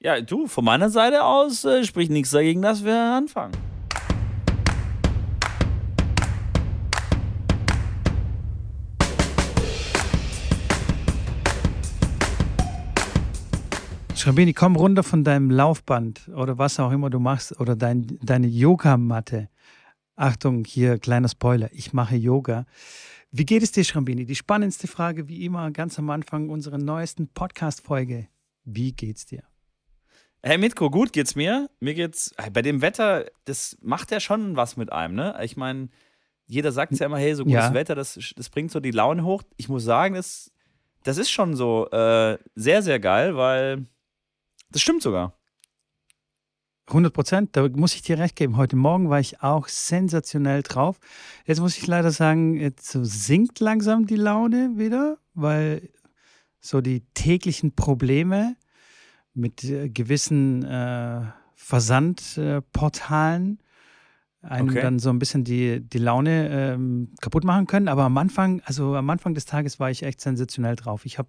Ja, du, von meiner Seite aus äh, spricht nichts dagegen, dass wir anfangen. Schrambini, komm runter von deinem Laufband oder was auch immer du machst oder dein, deine Yogamatte. Achtung, hier kleiner Spoiler, ich mache Yoga. Wie geht es dir, Schrambini? Die spannendste Frage, wie immer, ganz am Anfang unserer neuesten Podcast-Folge. Wie geht's dir? Hey Mitko, gut geht's mir. Mir geht's bei dem Wetter, das macht ja schon was mit einem, ne? Ich meine, jeder sagt ja immer, hey, so gutes ja. Wetter, das, das bringt so die Laune hoch. Ich muss sagen, das, das ist schon so äh, sehr, sehr geil, weil das stimmt sogar. 100 Prozent, da muss ich dir recht geben. Heute Morgen war ich auch sensationell drauf. Jetzt muss ich leider sagen, jetzt so sinkt langsam die Laune wieder, weil so die täglichen Probleme mit äh, gewissen äh, Versandportalen einem okay. dann so ein bisschen die, die Laune ähm, kaputt machen können. Aber am Anfang, also am Anfang des Tages war ich echt sensationell drauf. Ich habe,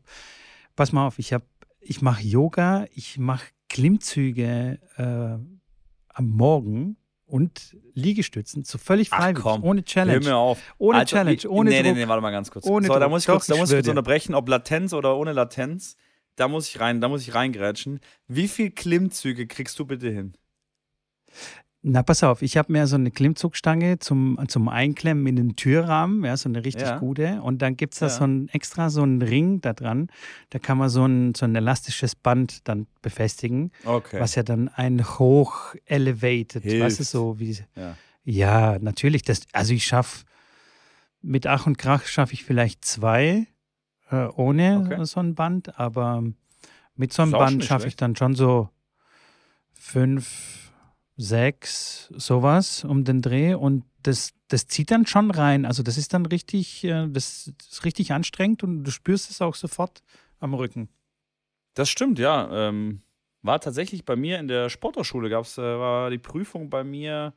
pass mal auf, ich habe, ich mache Yoga, ich mache Klimmzüge äh, am Morgen und Liegestützen, so völlig freiwillig, ohne Challenge. Hör mir auf. Ohne Alter, Challenge, ohne nee, Druck. Nee, nee, warte mal ganz kurz. Ohne so, Druck. da muss ich kurz, Doch, da muss ich kurz unterbrechen, ob Latenz oder ohne Latenz. Da muss ich rein, da muss ich reingrätschen. Wie viel Klimmzüge kriegst du bitte hin? Na, pass auf, ich habe mir so eine Klimmzugstange zum, zum Einklemmen in den Türrahmen, ja, so eine richtig Ja. gute. Und dann gibt es da Ja. so ein extra so einen Ring da dran. Da kann man so ein, so ein elastisches Band dann befestigen, Okay. was ja dann ein hoch elevated, was ist so wie. Ja. Ja, natürlich. Das, also ich schaffe mit Ach und Krach schaffe ich vielleicht zwei äh, ohne Okay. so ein Band, aber mit so einem Band schaffe ich dann schon so fünf, sechs, sowas um den Dreh und das, das zieht dann schon rein. Also das ist dann richtig, äh, das ist richtig anstrengend und du spürst es auch sofort am Rücken. Das stimmt, ja. Ähm, war tatsächlich bei mir in der Sporthochschule, gab's, äh, war die Prüfung bei mir,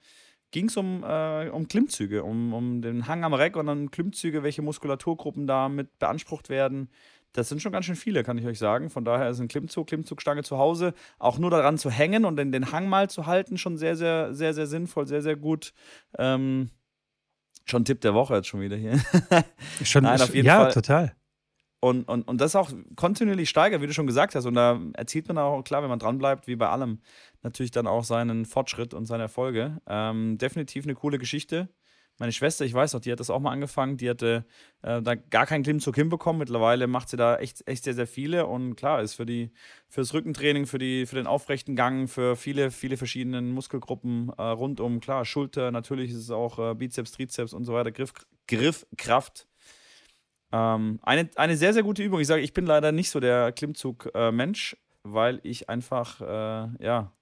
ging es um, äh, um Klimmzüge, um, um den Hang am Reck und dann Klimmzüge, welche Muskulaturgruppen da mit beansprucht werden. Das sind schon ganz schön viele, kann ich euch sagen. Von daher ist ein Klimmzug, Klimmzugstange zu Hause, auch nur daran zu hängen und den, den Hang mal zu halten, schon sehr, sehr, sehr, sehr sinnvoll, sehr, sehr gut. Ähm, schon Tipp der Woche jetzt schon wieder hier. Schon, Nein, auf jeden ja, Fall. total. Und, und, und das auch kontinuierlich steigert, wie du schon gesagt hast. Und da erzielt man auch, klar, wenn man dranbleibt, wie bei allem, natürlich dann auch seinen Fortschritt und seine Erfolge. Ähm, definitiv eine coole Geschichte. Meine Schwester, ich weiß noch, die hat das auch mal angefangen, die hatte äh, da gar keinen Klimmzug hinbekommen. Mittlerweile macht sie da echt, echt sehr, sehr viele. Und klar, ist für die, fürs Rückentraining, für, die, für den aufrechten Gang, für viele, viele verschiedene Muskelgruppen äh, rundum, klar, Schulter, natürlich ist es auch äh, Bizeps, Trizeps und so weiter, Griff, Griffkraft. Ähm, eine, eine sehr, sehr gute Übung. Ich sage, ich bin leider nicht so der Klimmzug-Mensch, weil ich einfach, äh, ja,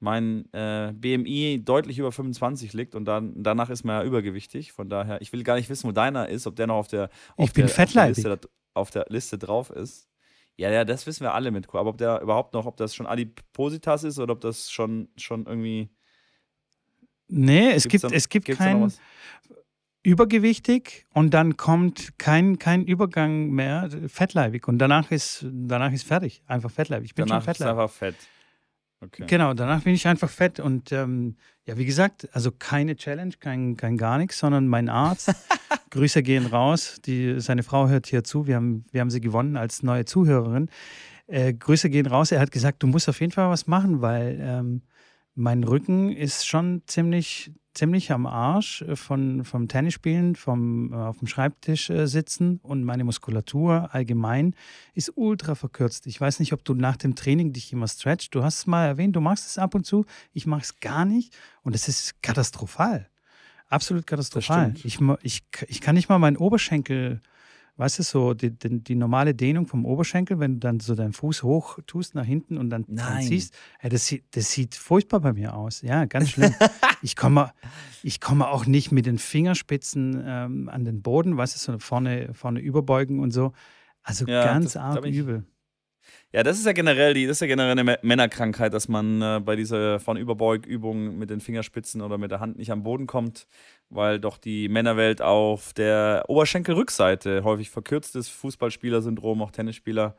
mein äh, BMI deutlich über 25 liegt und dann, danach ist man ja übergewichtig. Von daher, ich will gar nicht wissen, wo deiner ist, ob der noch auf der, auf Ich bin der, auf der, fettleibig. Liste, auf der Liste drauf ist. Ja, ja, das wissen wir alle mit. Aber ob der überhaupt noch, ob das schon Adipositas ist oder ob das schon, schon irgendwie. Nee, es gibt's gibt, da- es gibt gibt's übergewichtig und dann kommt kein, kein Übergang mehr fettleibig und danach ist, danach ist fertig. Einfach fettleibig. Ich bin Danach schon ist fettleibig. einfach fett. Okay. Genau, danach bin ich einfach fett und ähm, ja, wie gesagt, also keine Challenge, kein, kein gar nichts, sondern mein Arzt, Grüße gehen raus, die, seine Frau hört hier zu, wir haben, wir haben sie gewonnen als neue Zuhörerin. Äh, Grüße gehen raus, er hat gesagt, du musst auf jeden Fall was machen, weil ähm, mein Rücken ist schon ziemlich, ziemlich am Arsch äh, von, vom Tennisspielen, vom äh, auf dem Schreibtisch äh, sitzen und meine Muskulatur allgemein ist ultra verkürzt. Ich weiß nicht, ob du nach dem Training dich immer stretcht. Du hast es mal erwähnt, du machst es ab und zu. Ich mache es gar nicht und es ist katastrophal. Absolut katastrophal. Ich, ich, ich kann nicht mal meinen Oberschenkel, weißt du, so die, die, die normale Dehnung vom Oberschenkel, wenn du dann so deinen Fuß hoch tust nach hinten und dann, dann Nein. ziehst, ey, das, sieht, das sieht furchtbar bei mir aus. Ja, ganz schlimm. ich, komme, ich komme auch nicht mit den Fingerspitzen ähm, an den Boden, weißt du, so vorne, vorne überbeugen und so. Also Ja, ganz das- arg ich- übel. Ja, das ist ja generell die, das ist ja generell eine Mä- Männerkrankheit, dass man äh, bei dieser von Überbeugübung mit den Fingerspitzen oder mit der Hand nicht am Boden kommt, weil doch die Männerwelt auf der Oberschenkelrückseite häufig verkürzt ist. Fußballspieler-Syndrom, auch Tennisspieler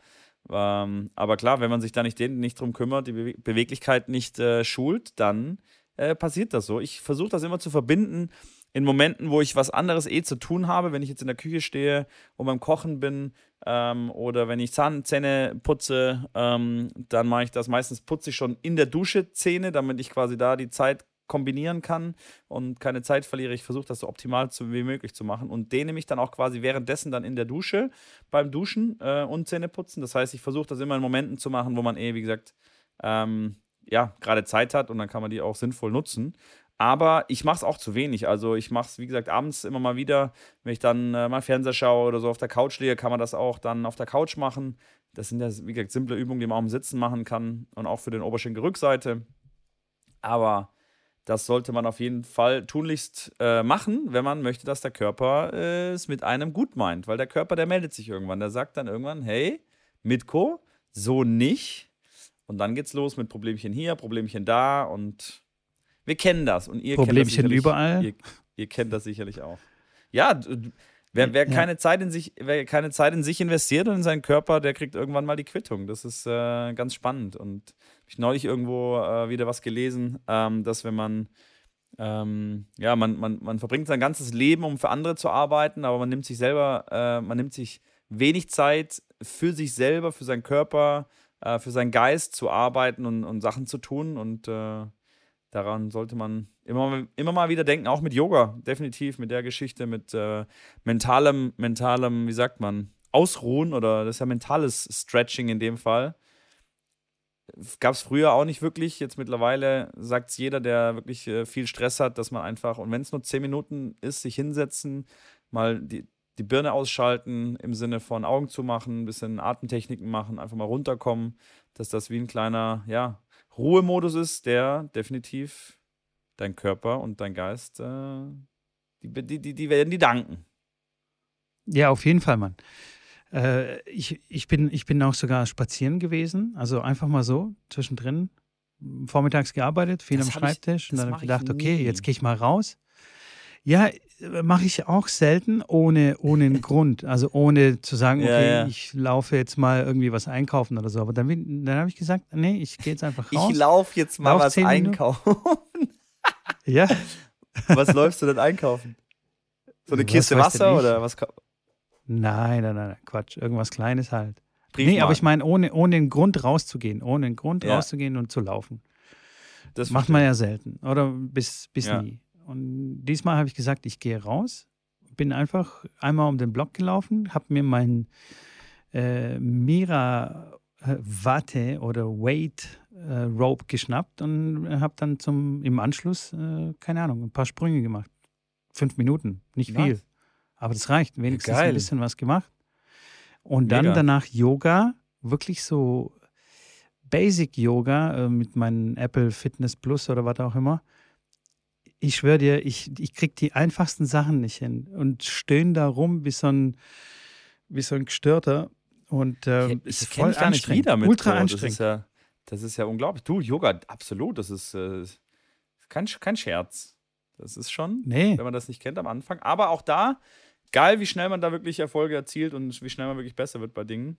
Ähm, aber klar, wenn man sich da nicht, den, nicht drum kümmert, die Be Beweglichkeit nicht äh, schult, dann äh, passiert das so. Ich versuche das immer zu verbinden in Momenten, wo ich was anderes eh zu tun habe, wenn ich jetzt in der Küche stehe und beim Kochen bin ähm, oder wenn ich Zahnzähne putze, ähm, dann mache ich das meistens, putze ich schon in der Dusche Zähne, damit ich quasi da die Zeit kombinieren kann und keine Zeit verliere. Ich versuche das so optimal zu, wie möglich zu machen und dehne mich dann auch quasi währenddessen dann in der Dusche beim Duschen äh, und Zähne putzen. Das heißt, ich versuche das immer in Momenten zu machen, wo man eh, wie gesagt, ähm, ja, gerade Zeit hat und dann kann man die auch sinnvoll nutzen. Aber ich mache es auch zu wenig. Also ich mache es, wie gesagt, abends immer mal wieder. Wenn ich dann äh, mal Fernseher schaue oder so auf der Couch liege, kann man das auch dann auf der Couch machen. Das sind ja, wie gesagt, simple Übungen, die man auch im Sitzen machen kann und auch für den Oberschenkel-Rückseite. Aber das sollte man auf jeden Fall tunlichst äh, machen, wenn man möchte, dass der Körper äh, es mit einem gut meint. Weil der Körper, der meldet sich irgendwann. Der sagt dann irgendwann, hey, Mitko, so nicht. Und dann geht's los mit Problemchen hier, Problemchen da und wir kennen das. Und ihr Problemchen kennt das überall. Ihr, ihr, kennt das sicherlich auch. Ja, wer, wer ja. keine Zeit in sich, wer keine Zeit in sich investiert und in seinen Körper, der kriegt irgendwann mal die Quittung. Das ist äh, ganz spannend. Und ich neulich irgendwo äh, wieder was gelesen, ähm, dass wenn man ähm, ja, man, man, man verbringt sein ganzes Leben, um für andere zu arbeiten, aber man nimmt sich selber, äh, man nimmt sich wenig Zeit für sich selber, für seinen Körper, äh, für seinen Geist zu arbeiten und, und Sachen zu tun. Und äh, daran sollte man immer, immer mal wieder denken, auch mit Yoga, definitiv mit der Geschichte, mit äh, mentalem, mentalem, wie sagt man, Ausruhen oder das ist ja mentales Stretching in dem Fall. Gab es früher auch nicht wirklich. Jetzt mittlerweile sagt es jeder, der wirklich äh, viel Stress hat, dass man einfach, und wenn es nur zehn Minuten ist, sich hinsetzen, mal die, die Birne ausschalten, im Sinne von Augen zu machen, ein bisschen Atemtechniken machen, einfach mal runterkommen, dass das wie ein kleiner, ja, Ruhemodus ist, der definitiv dein Körper und dein Geist, äh, die, die, die werden die danken. Ja, auf jeden Fall, Mann. Äh, ich, ich, bin, ich bin auch sogar spazieren gewesen, also einfach mal so zwischendrin. Vormittags gearbeitet, viel das am Schreibtisch ich, und dann habe ich gedacht, okay, jetzt gehe ich mal raus. Ja, mache ich auch selten ohne, ohne einen Grund. Also ohne zu sagen, okay, ja, ja. ich laufe jetzt mal irgendwie was einkaufen oder so. Aber dann, dann habe ich gesagt, nee, ich gehe jetzt einfach raus. Ich laufe jetzt mal lauf was einkaufen. ja. Was läufst du denn einkaufen? So eine Kiste Wasser oder was? Nein, nein, nein, Quatsch. Irgendwas Kleines halt. Briefmarken. Nee, aber ich meine, ohne, ohne einen Grund rauszugehen. Ohne einen Grund ja. rauszugehen und zu laufen. Das macht man ja selten. Oder bis, bis nie. Und diesmal habe ich gesagt, ich gehe raus, bin einfach einmal um den Block gelaufen, habe mir mein äh, Mira äh, Watte oder Weight äh, Rope geschnappt und habe dann zum im Anschluss, äh, keine Ahnung, ein paar Sprünge gemacht. Fünf Minuten, nicht viel. Nice. Aber das reicht, wenigstens Geil. ein bisschen was gemacht. Und dann Mega. danach Yoga, wirklich so Basic Yoga äh, mit meinem Apple Fitness Plus oder was auch immer ich schwöre dir, ich, ich krieg die einfachsten Sachen nicht hin und stöhne da rum wie so ein, wie so ein Gestörter. Und ähm, ich, ist voll gar nicht wieder mit Ultra anstrengend. Das ist, ja, das ist ja unglaublich. Du, Yoga, absolut, das ist äh, kein, kein Scherz. Das ist schon, nee. wenn man das nicht kennt am Anfang. Aber auch da, geil, wie schnell man da wirklich Erfolge erzielt und wie schnell man wirklich besser wird bei Dingen.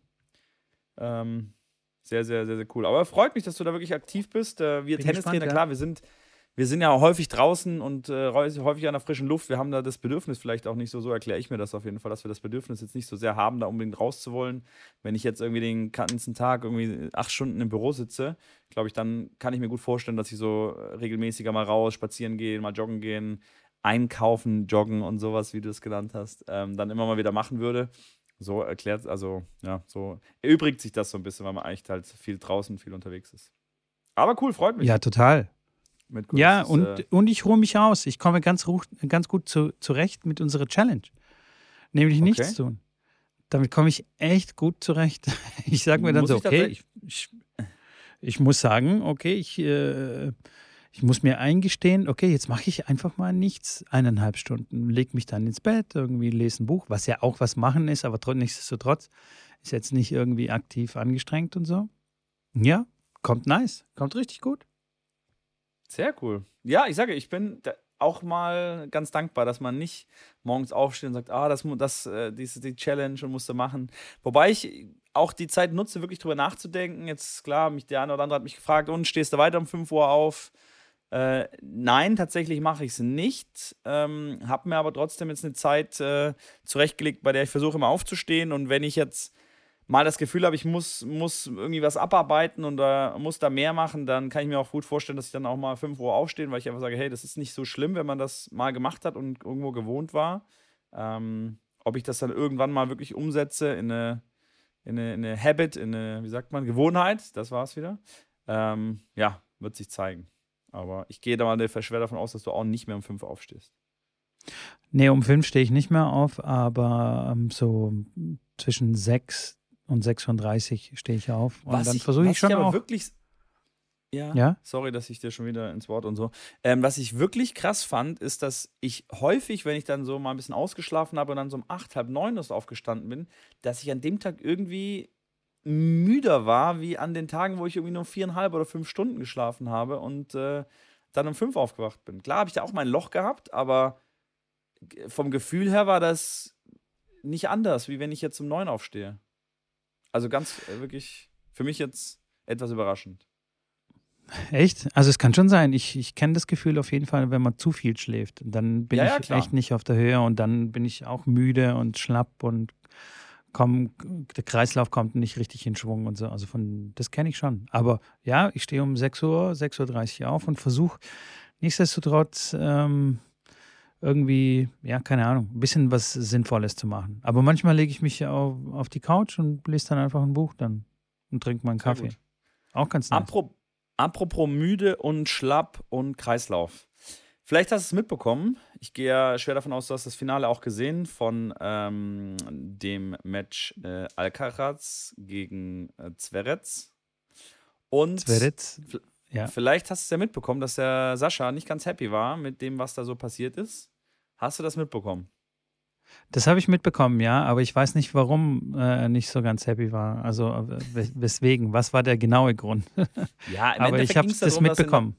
Ähm, sehr, sehr, sehr, sehr cool. Aber freut mich, dass du da wirklich aktiv bist. Äh, wir Tennistrainer, klar, wir sind wir sind ja häufig draußen und äh, häufig an der frischen Luft. Wir haben da das Bedürfnis vielleicht auch nicht so, so erkläre ich mir das auf jeden Fall, dass wir das Bedürfnis jetzt nicht so sehr haben, da unbedingt rauszuwollen. Wenn ich jetzt irgendwie den ganzen Tag irgendwie acht Stunden im Büro sitze, glaube ich, dann kann ich mir gut vorstellen, dass ich so regelmäßiger mal raus, spazieren gehen, mal joggen gehen, einkaufen, joggen und sowas, wie du es genannt hast, ähm, dann immer mal wieder machen würde. So erklärt, also ja, so erübrigt sich das so ein bisschen, weil man eigentlich halt viel draußen, viel unterwegs ist. Aber cool, freut mich. Ja, total ja, und, äh und ich ruhe mich aus. Ich komme ganz, ganz gut zu, zurecht mit unserer Challenge. Nämlich okay. nichts tun. Damit komme ich echt gut zurecht. Ich sage mir dann muss so, okay, ich, ich, ich, muss sagen, okay, ich, äh, ich muss mir eingestehen, okay, jetzt mache ich einfach mal nichts, eineinhalb Stunden, lege mich dann ins Bett, irgendwie lese ein Buch, was ja auch was machen ist, aber nichtsdestotrotz ist jetzt nicht irgendwie aktiv angestrengt und so. Ja, kommt nice, kommt richtig gut. Sehr cool. Ja, ich sage, ich bin auch mal ganz dankbar, dass man nicht morgens aufsteht und sagt, ah, das, das, äh, diese, die Challenge und musste machen. Wobei ich auch die Zeit nutze, wirklich drüber nachzudenken. Jetzt, klar, mich der eine oder andere hat mich gefragt, und stehst du weiter um 5 Uhr auf? Äh, nein, tatsächlich mache ich es nicht. Ähm, habe mir aber trotzdem jetzt eine Zeit äh, zurechtgelegt, bei der ich versuche immer aufzustehen. Und wenn ich jetzt mal das Gefühl habe, ich muss, muss irgendwie was abarbeiten und äh, muss da mehr machen, dann kann ich mir auch gut vorstellen, dass ich dann auch mal 5 Uhr aufstehe, weil ich einfach sage, hey, das ist nicht so schlimm, wenn man das mal gemacht hat und irgendwo gewohnt war. Ähm, ob ich das dann irgendwann mal wirklich umsetze in eine, in eine, in eine Habit, in eine, wie sagt man, Gewohnheit, das war es wieder. Ähm, ja, wird sich zeigen. Aber ich gehe da mal schwer davon aus, dass du auch nicht mehr um fünf aufstehst. Nee, um fünf stehe ich nicht mehr auf, aber ähm, so zwischen sechs und 36 stehe ich auf. Und was dann versuche ich schon ich aber auch. wirklich. Ja, Ja? sorry, dass ich dir schon wieder ins Wort und so. Ähm, was ich wirklich krass fand, ist, dass ich häufig, wenn ich dann so mal ein bisschen ausgeschlafen habe und dann so um acht, halb neun aufgestanden bin, dass ich an dem Tag irgendwie müder war, wie an den Tagen, wo ich irgendwie nur viereinhalb oder fünf Stunden geschlafen habe und äh, dann um fünf aufgewacht bin. Klar habe ich da auch mein Loch gehabt, aber vom Gefühl her war das nicht anders, wie wenn ich jetzt um neun aufstehe. Also ganz äh, wirklich für mich jetzt etwas überraschend. Echt? Also es kann schon sein. Ich, ich kenne das Gefühl auf jeden Fall, wenn man zu viel schläft. Dann bin Ja, ja, ich klar. echt nicht auf der Höhe und dann bin ich auch müde und schlapp und komm, der Kreislauf kommt nicht richtig in Schwung und so. Also von das kenne ich schon. Aber ja, ich stehe um 6 Uhr, 6.30 Uhr auf und versuche nichtsdestotrotz ähm, irgendwie, ja, keine Ahnung, ein bisschen was Sinnvolles zu machen. Aber manchmal lege ich mich auf, auf die Couch und lese dann einfach ein Buch dann und trinke meinen Kaffee. Auch ganz nice. Apro apropos müde und schlapp und Kreislauf. Vielleicht hast du es mitbekommen. Ich gehe ja schwer davon aus, du hast das Finale auch gesehen von ähm, dem Match äh, Alcaraz gegen äh, Zverev. Und Zverev, v- ja. vielleicht hast du es ja mitbekommen, dass der Sascha nicht ganz happy war mit dem, was da so passiert ist. Hast du das mitbekommen? Das habe ich mitbekommen, ja, aber ich weiß nicht, warum äh, er nicht so ganz happy war. Also äh, wes- weswegen, was war der genaue Grund? Ja, im aber ich Endeffekt habe das dass in der- mitbekommen.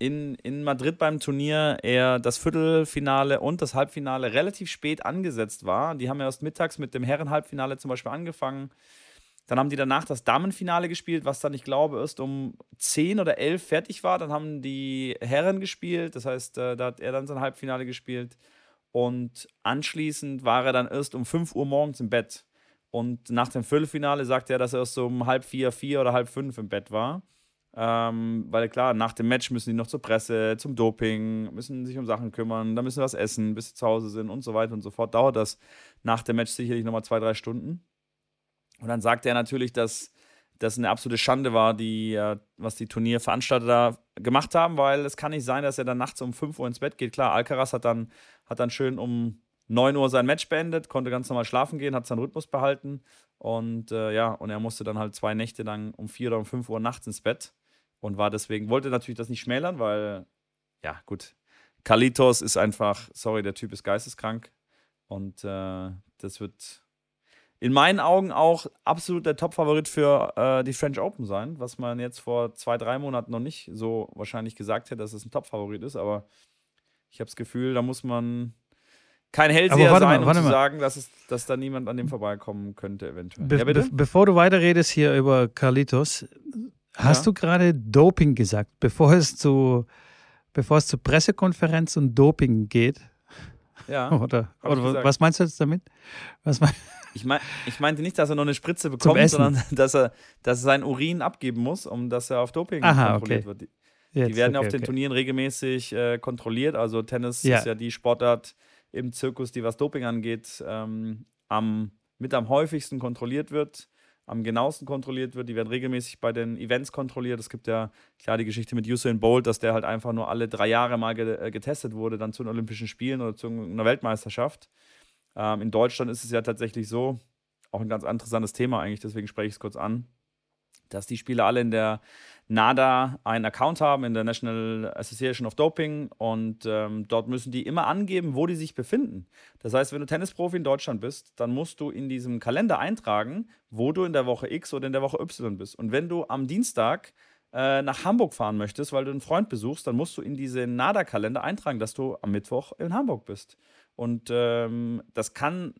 In, in Madrid beim Turnier er das Viertelfinale und das Halbfinale relativ spät angesetzt war. Die haben ja erst mittags mit dem Herrenhalbfinale zum Beispiel angefangen. Dann haben die danach das Damenfinale gespielt, was dann, ich glaube, erst um 10 oder 11 fertig war. Dann haben die Herren gespielt, das heißt, äh, da hat er dann sein Halbfinale gespielt. Und anschließend war er dann erst um 5 Uhr morgens im Bett. Und nach dem Viertelfinale sagte er, dass er erst um halb vier, vier oder halb fünf im Bett war. Ähm, weil klar, nach dem Match müssen die noch zur Presse, zum Doping, müssen sich um Sachen kümmern, dann müssen sie was essen, bis sie zu Hause sind und so weiter und so fort. Dauert das nach dem Match sicherlich nochmal zwei, drei Stunden. Und dann sagte er natürlich, dass das eine absolute Schande war, die, äh, was die Turnierveranstalter da gemacht haben, weil es kann nicht sein, dass er dann nachts um 5 Uhr ins Bett geht. Klar, Alcaraz hat dann, hat dann schön um 9 Uhr sein Match beendet, konnte ganz normal schlafen gehen, hat seinen Rhythmus behalten. Und äh, ja, und er musste dann halt zwei Nächte lang um 4 oder um 5 Uhr nachts ins Bett und war deswegen, wollte natürlich das nicht schmälern, weil, ja, gut. Kalitos ist einfach, sorry, der Typ ist geisteskrank. Und äh, das wird in meinen Augen auch absolut der Top-Favorit für äh, die French Open sein, was man jetzt vor zwei, drei Monaten noch nicht so wahrscheinlich gesagt hätte, dass es ein Top-Favorit ist, aber ich habe das Gefühl, da muss man kein Hellseher warte mal, sein, um zu mal. sagen, dass, es, dass da niemand an dem vorbeikommen könnte, eventuell. Be ja, bitte? be bevor du weiterredest hier über Carlitos, hast Ja. du gerade Doping gesagt, bevor es zu bevor es zur Pressekonferenz und Doping geht? ja. Oder, oder was meinst du jetzt damit? Was mein, Ich, mein, ich meinte nicht, dass er noch eine Spritze bekommt, sondern dass er, dass er sein Urin abgeben muss, um dass er auf Doping Aha, kontrolliert okay. wird. Die, jetzt, die werden okay, auf den okay. Turnieren regelmäßig äh, kontrolliert. Also Tennis Ja. ist ja die Sportart im Zirkus, die was Doping angeht, ähm, am, mit am häufigsten kontrolliert wird, am genauesten kontrolliert wird. Die werden regelmäßig bei den Events kontrolliert. Es gibt ja klar die Geschichte mit Usain Bolt, dass der halt einfach nur alle drei Jahre mal äh, getestet wurde, dann zu den Olympischen Spielen oder zu einer Weltmeisterschaft. Ähm, in Deutschland ist es ja tatsächlich so, auch ein ganz interessantes Thema eigentlich, deswegen spreche ich es kurz an, dass die Spieler alle in der NADA einen Account haben, in der National Association of Doping und ähm, dort müssen die immer angeben, wo die sich befinden. Das heißt, wenn du Tennisprofi in Deutschland bist, dann musst du in diesem Kalender eintragen, wo du in der Woche X oder in der Woche Y bist. Und wenn du am Dienstag äh, nach Hamburg fahren möchtest, weil du einen Freund besuchst, dann musst du in diesen NADA-Kalender eintragen, dass du am Mittwoch in Hamburg bist. Und ähm, das kann,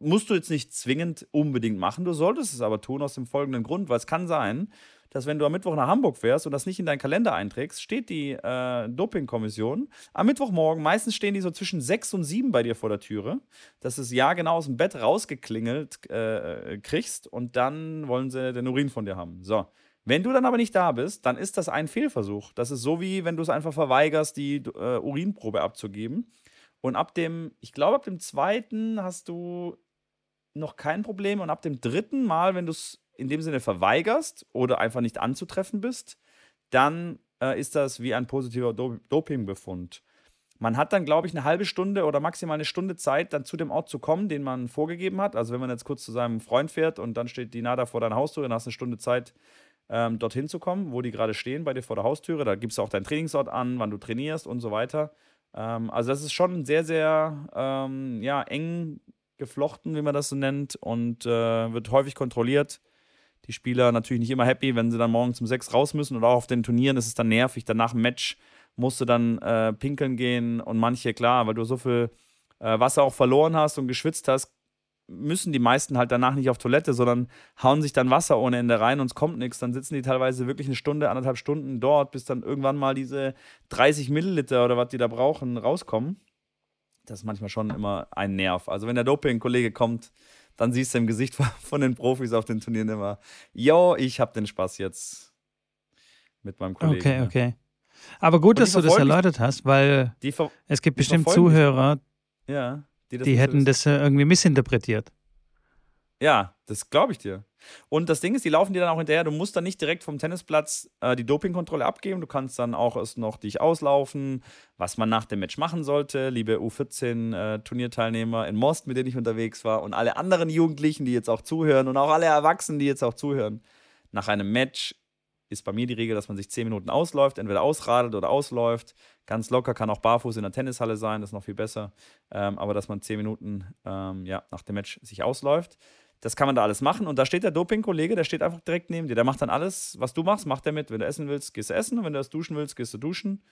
musst du jetzt nicht zwingend unbedingt machen, du solltest es aber tun aus dem folgenden Grund, weil es kann sein, dass wenn du am Mittwoch nach Hamburg fährst und das nicht in deinen Kalender einträgst, steht die äh, Dopingkommission am Mittwochmorgen, meistens stehen die so zwischen sechs und sieben bei dir vor der Türe, dass du es ja genau aus dem Bett rausgeklingelt äh, kriegst und dann wollen sie den Urin von dir haben. So. Wenn du dann aber nicht da bist, dann ist das ein Fehlversuch. Das ist so wie wenn du es einfach verweigerst, die äh, Urinprobe abzugeben. Und ab dem, ich glaube, ab dem zweiten hast du noch kein Problem. Und ab dem dritten Mal, wenn du es in dem Sinne verweigerst oder einfach nicht anzutreffen bist, dann äh, ist das wie ein positiver Do Dopingbefund. Man hat dann, glaube ich, eine halbe Stunde oder maximal eine Stunde Zeit, dann zu dem Ort zu kommen, den man vorgegeben hat. Also wenn man jetzt kurz zu seinem Freund fährt und dann steht die NADA vor deiner Haustür, dann hast du eine Stunde Zeit, ähm, dorthin zu kommen, wo die gerade stehen, bei dir vor der Haustüre. Da gibst du auch deinen Trainingsort an, wann du trainierst und so weiter. Ähm, also das ist schon sehr, sehr ähm, ja, eng geflochten, wie man das so nennt, und äh, wird häufig kontrolliert die Spieler natürlich nicht immer happy, wenn sie dann morgens um sechs raus müssen oder auch auf den Turnieren ist es dann nervig. Danach im Match musst du dann äh, pinkeln gehen und manche, klar, weil du so viel äh, Wasser auch verloren hast und geschwitzt hast, müssen die meisten halt danach nicht auf Toilette, sondern hauen sich dann Wasser ohne Ende rein und es kommt nichts. Dann sitzen die teilweise wirklich eine Stunde, anderthalb Stunden dort, bis dann irgendwann mal diese 30 Milliliter oder was die da brauchen, rauskommen. Das ist manchmal schon immer ein Nerv. Also wenn der Doping-Kollege kommt, dann siehst du im Gesicht von den Profis auf den Turnieren immer, yo, ich habe den Spaß jetzt mit meinem Kollegen. Okay, okay. Aber gut, dass du das erläutert hast, weil es gibt bestimmt Zuhörer, ja, die, die hätten das irgendwie missinterpretiert. Ja, das glaube ich dir. Und das Ding ist, die laufen dir dann auch hinterher. Du musst dann nicht direkt vom Tennisplatz äh, die Dopingkontrolle abgeben. Du kannst dann auch erst noch dich auslaufen, was man nach dem Match machen sollte. Liebe U14-Turnierteilnehmer äh, in Most, mit denen ich unterwegs war, und alle anderen Jugendlichen, die jetzt auch zuhören, und auch alle Erwachsenen, die jetzt auch zuhören. Nach einem Match ist bei mir die Regel, dass man sich zehn Minuten ausläuft, entweder ausradelt oder ausläuft. Ganz locker, kann auch barfuß in der Tennishalle sein, das ist noch viel besser. Ähm, aber dass man zehn Minuten ähm, ja, nach dem Match sich ausläuft. Das kann man da alles machen. Und da steht der Doping-Kollege, der steht einfach direkt neben dir. Der macht dann alles, was du machst, macht er mit. Wenn du essen willst, gehst du essen. Und wenn du das duschen willst, gehst du duschen.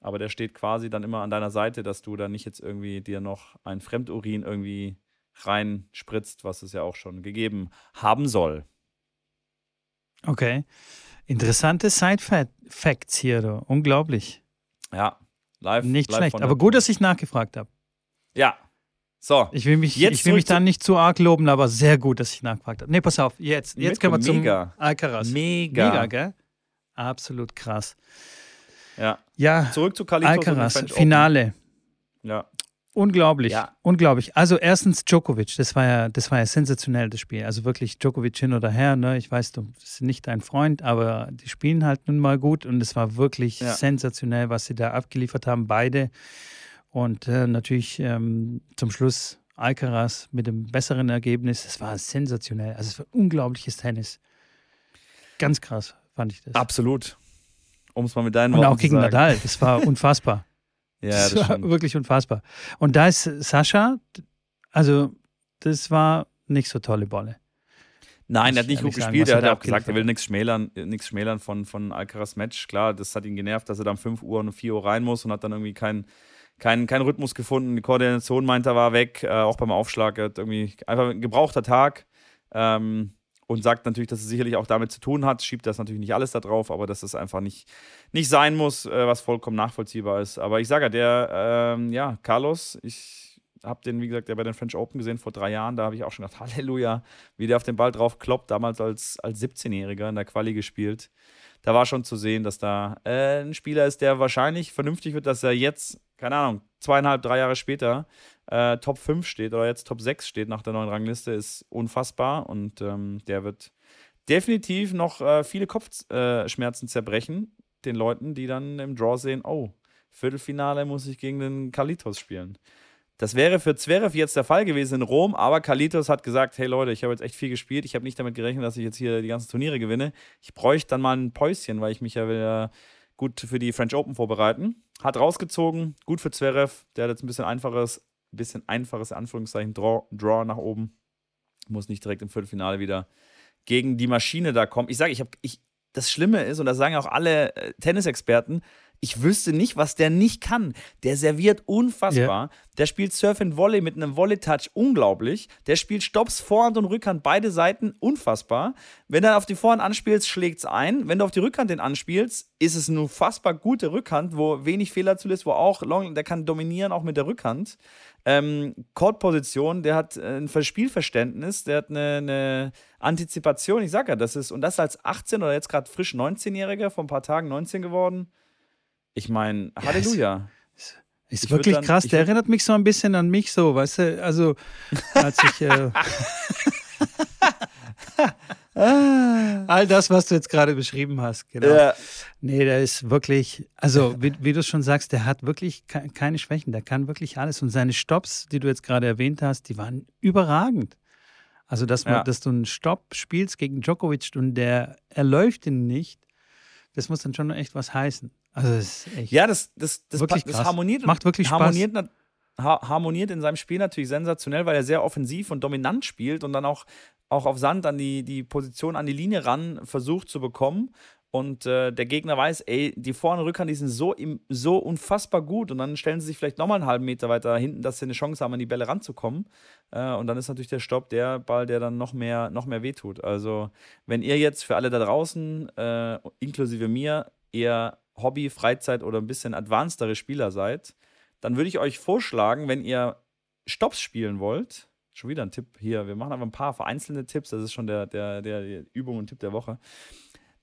Aber der steht quasi dann immer an deiner Seite, dass du da nicht jetzt irgendwie dir noch ein Fremdurin irgendwie reinspritzt, was es ja auch schon gegeben haben soll. Okay. Interessante Side-Facts hier, du. unglaublich. Ja, live. Nicht live schlecht, aber gut, dass ich nachgefragt habe. Ja, so. Ich will mich, jetzt ich will mich dann nicht zu arg loben, aber sehr gut, dass ich nachgefragt habe. Nee, pass auf, jetzt, jetzt können wir zum Mega. Alcaraz. Mega. Mega, gell? Absolut krass. Ja. Ja. Zurück zu Kalitos Alcaraz, Finale. Ja. Unglaublich, ja. unglaublich. Also erstens Djokovic, das war ja, das war ja sensationell, das Spiel. Also wirklich Djokovic hin oder her, ne? Ich weiß, du bist nicht dein Freund, aber die spielen halt nun mal gut und es war wirklich ja. sensationell, was sie da abgeliefert haben, beide. Und äh, natürlich ähm, zum Schluss Alcaraz mit dem besseren Ergebnis. Es war sensationell. Also es war unglaubliches Tennis. Ganz krass, fand ich das. Absolut. Um es mal mit deinen Und Worten auch gegen. Nadal. Das war unfassbar. ja, das, das war stimmt. wirklich unfassbar. Und da ist Sascha, also das war nicht so tolle Bolle. Nein, er hat nicht gut gespielt. Er hat auch gesagt, er will nichts schmälern, nichts schmälern von, von Alcaraz Match. Klar, das hat ihn genervt, dass er dann 5 Uhr und um 4 Uhr rein muss und hat dann irgendwie keinen kein, kein Rhythmus gefunden. Die Koordination meint er war weg, äh, auch beim Aufschlag. Hat irgendwie einfach ein gebrauchter Tag. Ähm, und sagt natürlich, dass es sicherlich auch damit zu tun hat, schiebt das natürlich nicht alles da drauf, aber dass es einfach nicht, nicht sein muss, äh, was vollkommen nachvollziehbar ist. Aber ich sage ja, der, ähm, ja, Carlos, ich habe den, wie gesagt, ja bei den French Open gesehen vor drei Jahren, da habe ich auch schon gedacht, Halleluja, wie der auf den Ball drauf kloppt, damals als, als 17-Jähriger in der Quali gespielt. Da war schon zu sehen, dass da äh, ein Spieler ist, der wahrscheinlich vernünftig wird, dass er jetzt, keine Ahnung, zweieinhalb, drei Jahre später äh, Top 5 steht oder jetzt Top 6 steht nach der neuen Rangliste, ist unfassbar und ähm, der wird definitiv noch äh, viele Kopfschmerzen zerbrechen, den Leuten, die dann im Draw sehen, oh, Viertelfinale muss ich gegen den Kalitos spielen. Das wäre für Zverev jetzt der Fall gewesen in Rom, aber Kalitos hat gesagt, hey Leute, ich habe jetzt echt viel gespielt, ich habe nicht damit gerechnet, dass ich jetzt hier die ganzen Turniere gewinne. Ich bräuchte dann mal ein Päuschen, weil ich mich ja äh, gut für die French Open vorbereiten. Hat rausgezogen, gut für Zverev, der hat jetzt ein bisschen einfaches, bisschen einfaches Anführungszeichen Draw, Draw nach oben. Muss nicht direkt im Viertelfinale wieder gegen die Maschine da kommen. Ich sage, ich habe, ich, das Schlimme ist, und das sagen auch alle äh, Tennisexperten, ich wüsste nicht, was der nicht kann. Der serviert unfassbar. Ja. Der spielt Surf and Volley mit einem Volley-Touch unglaublich. Der spielt Stops Vorhand und Rückhand beide Seiten unfassbar. Wenn du auf die Vorhand anspielst, schlägt es ein. Wenn du auf die Rückhand den anspielst, ist es eine unfassbar gute Rückhand, wo wenig Fehler zulässt, wo auch Long, der kann dominieren, auch mit der Rückhand. Ähm, Court-Position, der hat ein Spielverständnis, der hat eine, eine Antizipation. Ich sag ja, das ist, und das als 18 oder jetzt gerade frisch 19-Jähriger, vor ein paar Tagen 19 geworden ich meine, Halleluja. Ist, ist ich wirklich dann, krass. Der erinnert mich so ein bisschen an mich so, weißt du? Also, als ich. Äh, All das, was du jetzt gerade beschrieben hast, genau. Ja. Nee, der ist wirklich, also wie, wie du schon sagst, der hat wirklich keine Schwächen, der kann wirklich alles. Und seine Stops, die du jetzt gerade erwähnt hast, die waren überragend. Also, dass, man, ja. dass du einen Stopp spielst gegen Djokovic und der erläuft ihn nicht, das muss dann schon echt was heißen. Also das ist echt ja, das, das, das, wirklich das harmoniert. Macht wirklich Spaß. Harmoniert, harmoniert in seinem Spiel natürlich sensationell, weil er sehr offensiv und dominant spielt und dann auch, auch auf Sand an die, die Position, an die Linie ran versucht zu bekommen. Und äh, der Gegner weiß, ey, die Vor- und Rückhand, die sind so, so unfassbar gut. Und dann stellen sie sich vielleicht nochmal einen halben Meter weiter hinten, dass sie eine Chance haben, an die Bälle ranzukommen. Äh, und dann ist natürlich der Stopp der Ball, der dann noch mehr, noch mehr wehtut. Also, wenn ihr jetzt für alle da draußen, äh, inklusive mir, eher Hobby, Freizeit oder ein bisschen advancedere Spieler seid, dann würde ich euch vorschlagen, wenn ihr Stops spielen wollt, schon wieder ein Tipp hier, wir machen aber ein paar vereinzelte Tipps, das ist schon der, der, der Übung und Tipp der Woche,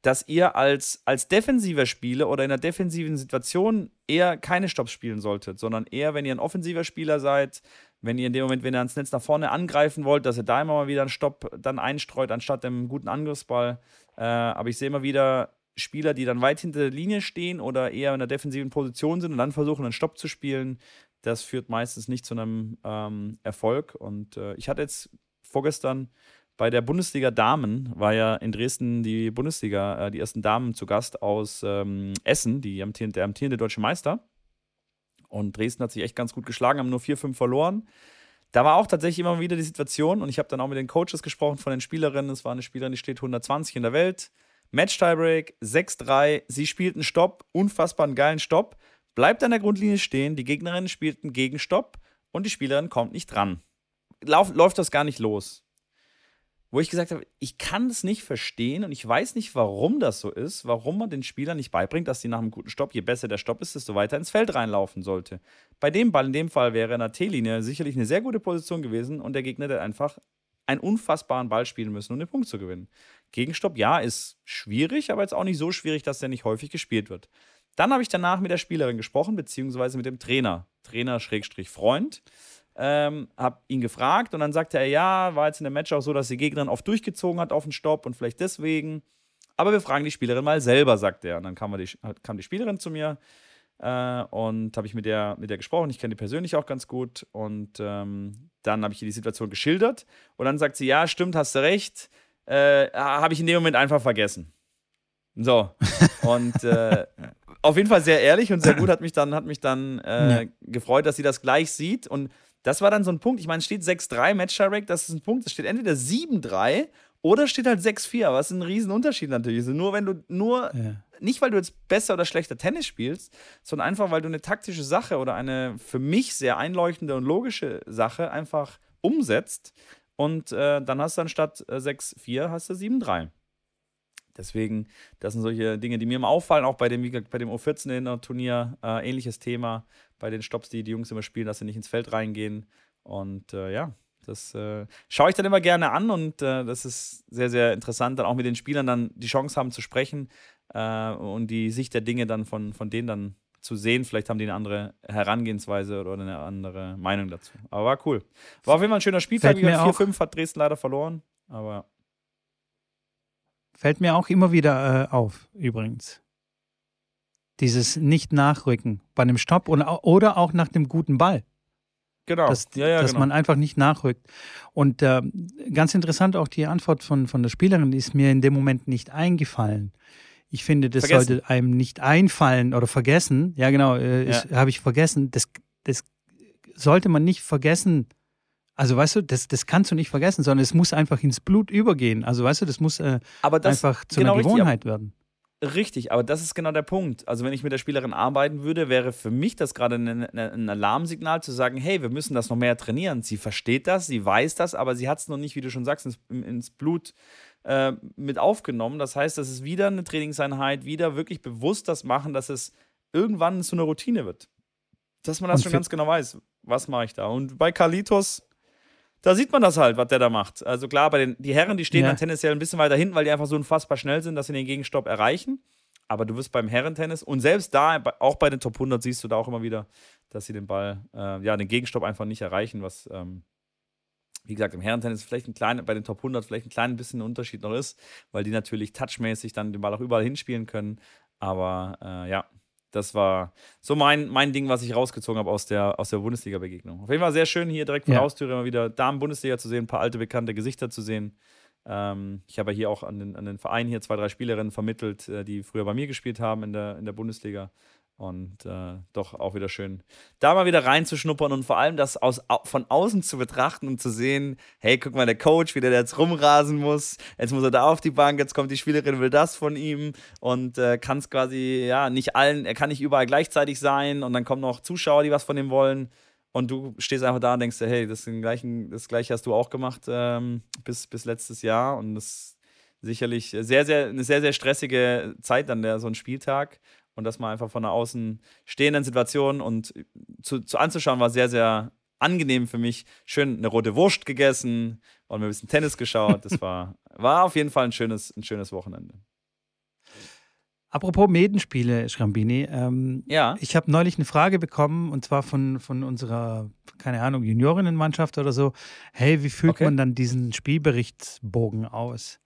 dass ihr als, als defensiver Spieler oder in einer defensiven Situation eher keine Stops spielen solltet, sondern eher, wenn ihr ein offensiver Spieler seid, wenn ihr in dem Moment, wenn ihr ans Netz nach vorne angreifen wollt, dass ihr da immer mal wieder einen Stopp dann einstreut, anstatt dem guten Angriffsball. Äh, aber ich sehe immer wieder Spieler, die dann weit hinter der Linie stehen oder eher in einer defensiven Position sind und dann versuchen, einen Stopp zu spielen. Das führt meistens nicht zu einem ähm, Erfolg. Und äh, ich hatte jetzt vorgestern bei der Bundesliga Damen war ja in Dresden die Bundesliga, äh, die ersten Damen zu Gast aus ähm, Essen, die amtierende, der amtierende deutsche Meister. Und Dresden hat sich echt ganz gut geschlagen, haben nur 4-5 verloren. Da war auch tatsächlich immer wieder die Situation, und ich habe dann auch mit den Coaches gesprochen von den Spielerinnen. Es war eine Spielerin, die steht 120 in der Welt. Match Tiebreak, 6-3. Sie spielt einen Stopp, unfassbar einen geilen Stopp. Bleibt an der Grundlinie stehen. Die Gegnerin spielt einen Gegenstopp und die Spielerin kommt nicht dran. Lauf, läuft das gar nicht los wo ich gesagt habe, ich kann es nicht verstehen und ich weiß nicht, warum das so ist, warum man den Spielern nicht beibringt, dass sie nach einem guten Stopp, je besser der Stopp ist, desto weiter ins Feld reinlaufen sollte. Bei dem Ball in dem Fall wäre in der T-Linie sicherlich eine sehr gute Position gewesen und der Gegner hätte einfach einen unfassbaren Ball spielen müssen, um den Punkt zu gewinnen. Gegenstopp, ja, ist schwierig, aber jetzt auch nicht so schwierig, dass der nicht häufig gespielt wird. Dann habe ich danach mit der Spielerin gesprochen, beziehungsweise mit dem Trainer, Trainer-Freund ähm, habe ihn gefragt und dann sagte er, ja, war jetzt in dem Match auch so, dass die Gegnerin oft durchgezogen hat auf den Stopp und vielleicht deswegen. Aber wir fragen die Spielerin mal selber, sagt er. Und dann kam, die, kam die Spielerin zu mir äh, und habe ich mit der, mit der gesprochen. Ich kenne die persönlich auch ganz gut. Und ähm, dann habe ich ihr die Situation geschildert. Und dann sagt sie, ja, stimmt, hast du recht. Äh, habe ich in dem Moment einfach vergessen. So. Und äh, auf jeden Fall sehr ehrlich und sehr gut hat mich dann, hat mich dann äh, ja. gefreut, dass sie das gleich sieht. Und das war dann so ein Punkt. Ich meine, es steht 6-3 Match Direct, das ist ein Punkt. Es steht entweder 7-3 oder steht halt 6-4, was ein Riesenunterschied natürlich ist. Nur wenn du nur, ja. nicht weil du jetzt besser oder schlechter Tennis spielst, sondern einfach weil du eine taktische Sache oder eine für mich sehr einleuchtende und logische Sache einfach umsetzt und äh, dann hast du anstatt 6-4 äh, hast du 7-3. Deswegen, das sind solche Dinge, die mir immer auffallen, auch bei dem, bei dem O14-Turnier, äh, ähnliches Thema bei den Stops, die die Jungs immer spielen, dass sie nicht ins Feld reingehen. Und äh, ja, das äh, schaue ich dann immer gerne an und äh, das ist sehr, sehr interessant, dann auch mit den Spielern dann die Chance haben zu sprechen äh, und die Sicht der Dinge dann von, von denen dann zu sehen. Vielleicht haben die eine andere Herangehensweise oder eine andere Meinung dazu. Aber war cool. War auf jeden Fall ein schöner Spieltag. 4-5 hat Dresden leider verloren, aber. Fällt mir auch immer wieder äh, auf, übrigens. Dieses Nicht-Nachrücken bei einem Stopp oder, oder auch nach dem guten Ball. Genau. Dass, ja, ja, dass genau. man einfach nicht nachrückt. Und äh, ganz interessant auch die Antwort von, von der Spielerin ist mir in dem Moment nicht eingefallen. Ich finde, das vergessen. sollte einem nicht einfallen oder vergessen. Ja, genau, äh, ja. habe ich vergessen. Das, das sollte man nicht vergessen. Also weißt du, das, das kannst du nicht vergessen, sondern es muss einfach ins Blut übergehen. Also weißt du, das muss äh, das, einfach zu genau einer Gewohnheit richtig, werden. Richtig, aber das ist genau der Punkt. Also wenn ich mit der Spielerin arbeiten würde, wäre für mich das gerade ein, ein, Alarmsignal zu sagen, hey, wir müssen das noch mehr trainieren. Sie versteht das, sie weiß das, aber sie hat es noch nicht, wie du schon sagst, ins, ins Blut äh, mit aufgenommen. Das heißt, das ist wieder eine Trainingseinheit, wieder wirklich bewusst das machen, dass es irgendwann zu einer Routine wird. Dass man das Und schon ganz genau weiß, was mache ich da. Und bei Kalitos da sieht man das halt, was der da macht. Also klar, bei den die Herren, die stehen ja. dann tendenziell ein bisschen weiter hinten, weil die einfach so unfassbar schnell sind, dass sie den Gegenstopp erreichen. Aber du wirst beim Herrentennis und selbst da, auch bei den Top 100 siehst du da auch immer wieder, dass sie den Ball, äh, ja, den Gegenstopp einfach nicht erreichen, was, ähm, wie gesagt, im Herrentennis vielleicht ein kleiner, bei den Top 100 vielleicht ein klein bisschen Unterschied noch ist, weil die natürlich touchmäßig dann den Ball auch überall hinspielen können. Aber äh, ja, das war so mein, mein Ding, was ich rausgezogen habe aus der, aus der Bundesliga-Begegnung. Auf jeden Fall sehr schön, hier direkt vor ja. der Haustür immer wieder Damen-Bundesliga zu sehen, ein paar alte, bekannte Gesichter zu sehen. Ähm, ich habe ja hier auch an den, an den Verein hier zwei, drei Spielerinnen vermittelt, äh, die früher bei mir gespielt haben in der, in der Bundesliga. Und äh, doch auch wieder schön, da mal wieder reinzuschnuppern und vor allem das aus, von außen zu betrachten und zu sehen, hey, guck mal, der Coach, wie der jetzt rumrasen muss, jetzt muss er da auf die Bank, jetzt kommt die Spielerin, will das von ihm und äh, kann es quasi, ja, nicht allen, er kann nicht überall gleichzeitig sein und dann kommen noch Zuschauer, die was von ihm wollen. Und du stehst einfach da und denkst hey, das, gleichen, das gleiche hast du auch gemacht ähm, bis, bis letztes Jahr. Und das ist sicherlich sehr, sehr, eine sehr, sehr stressige Zeit dann, der, so ein Spieltag und das mal einfach von einer außen stehenden Situation und zu, zu anzuschauen war sehr, sehr angenehm für mich. Schön eine rote Wurst gegessen und ein bisschen Tennis geschaut. Das war, war auf jeden Fall ein schönes, ein schönes Wochenende. Apropos Medenspiele, Schrambini. Ähm, ja. Ich habe neulich eine Frage bekommen und zwar von, von unserer, keine Ahnung, Juniorinnenmannschaft oder so. Hey, wie füllt okay. man dann diesen Spielberichtsbogen aus?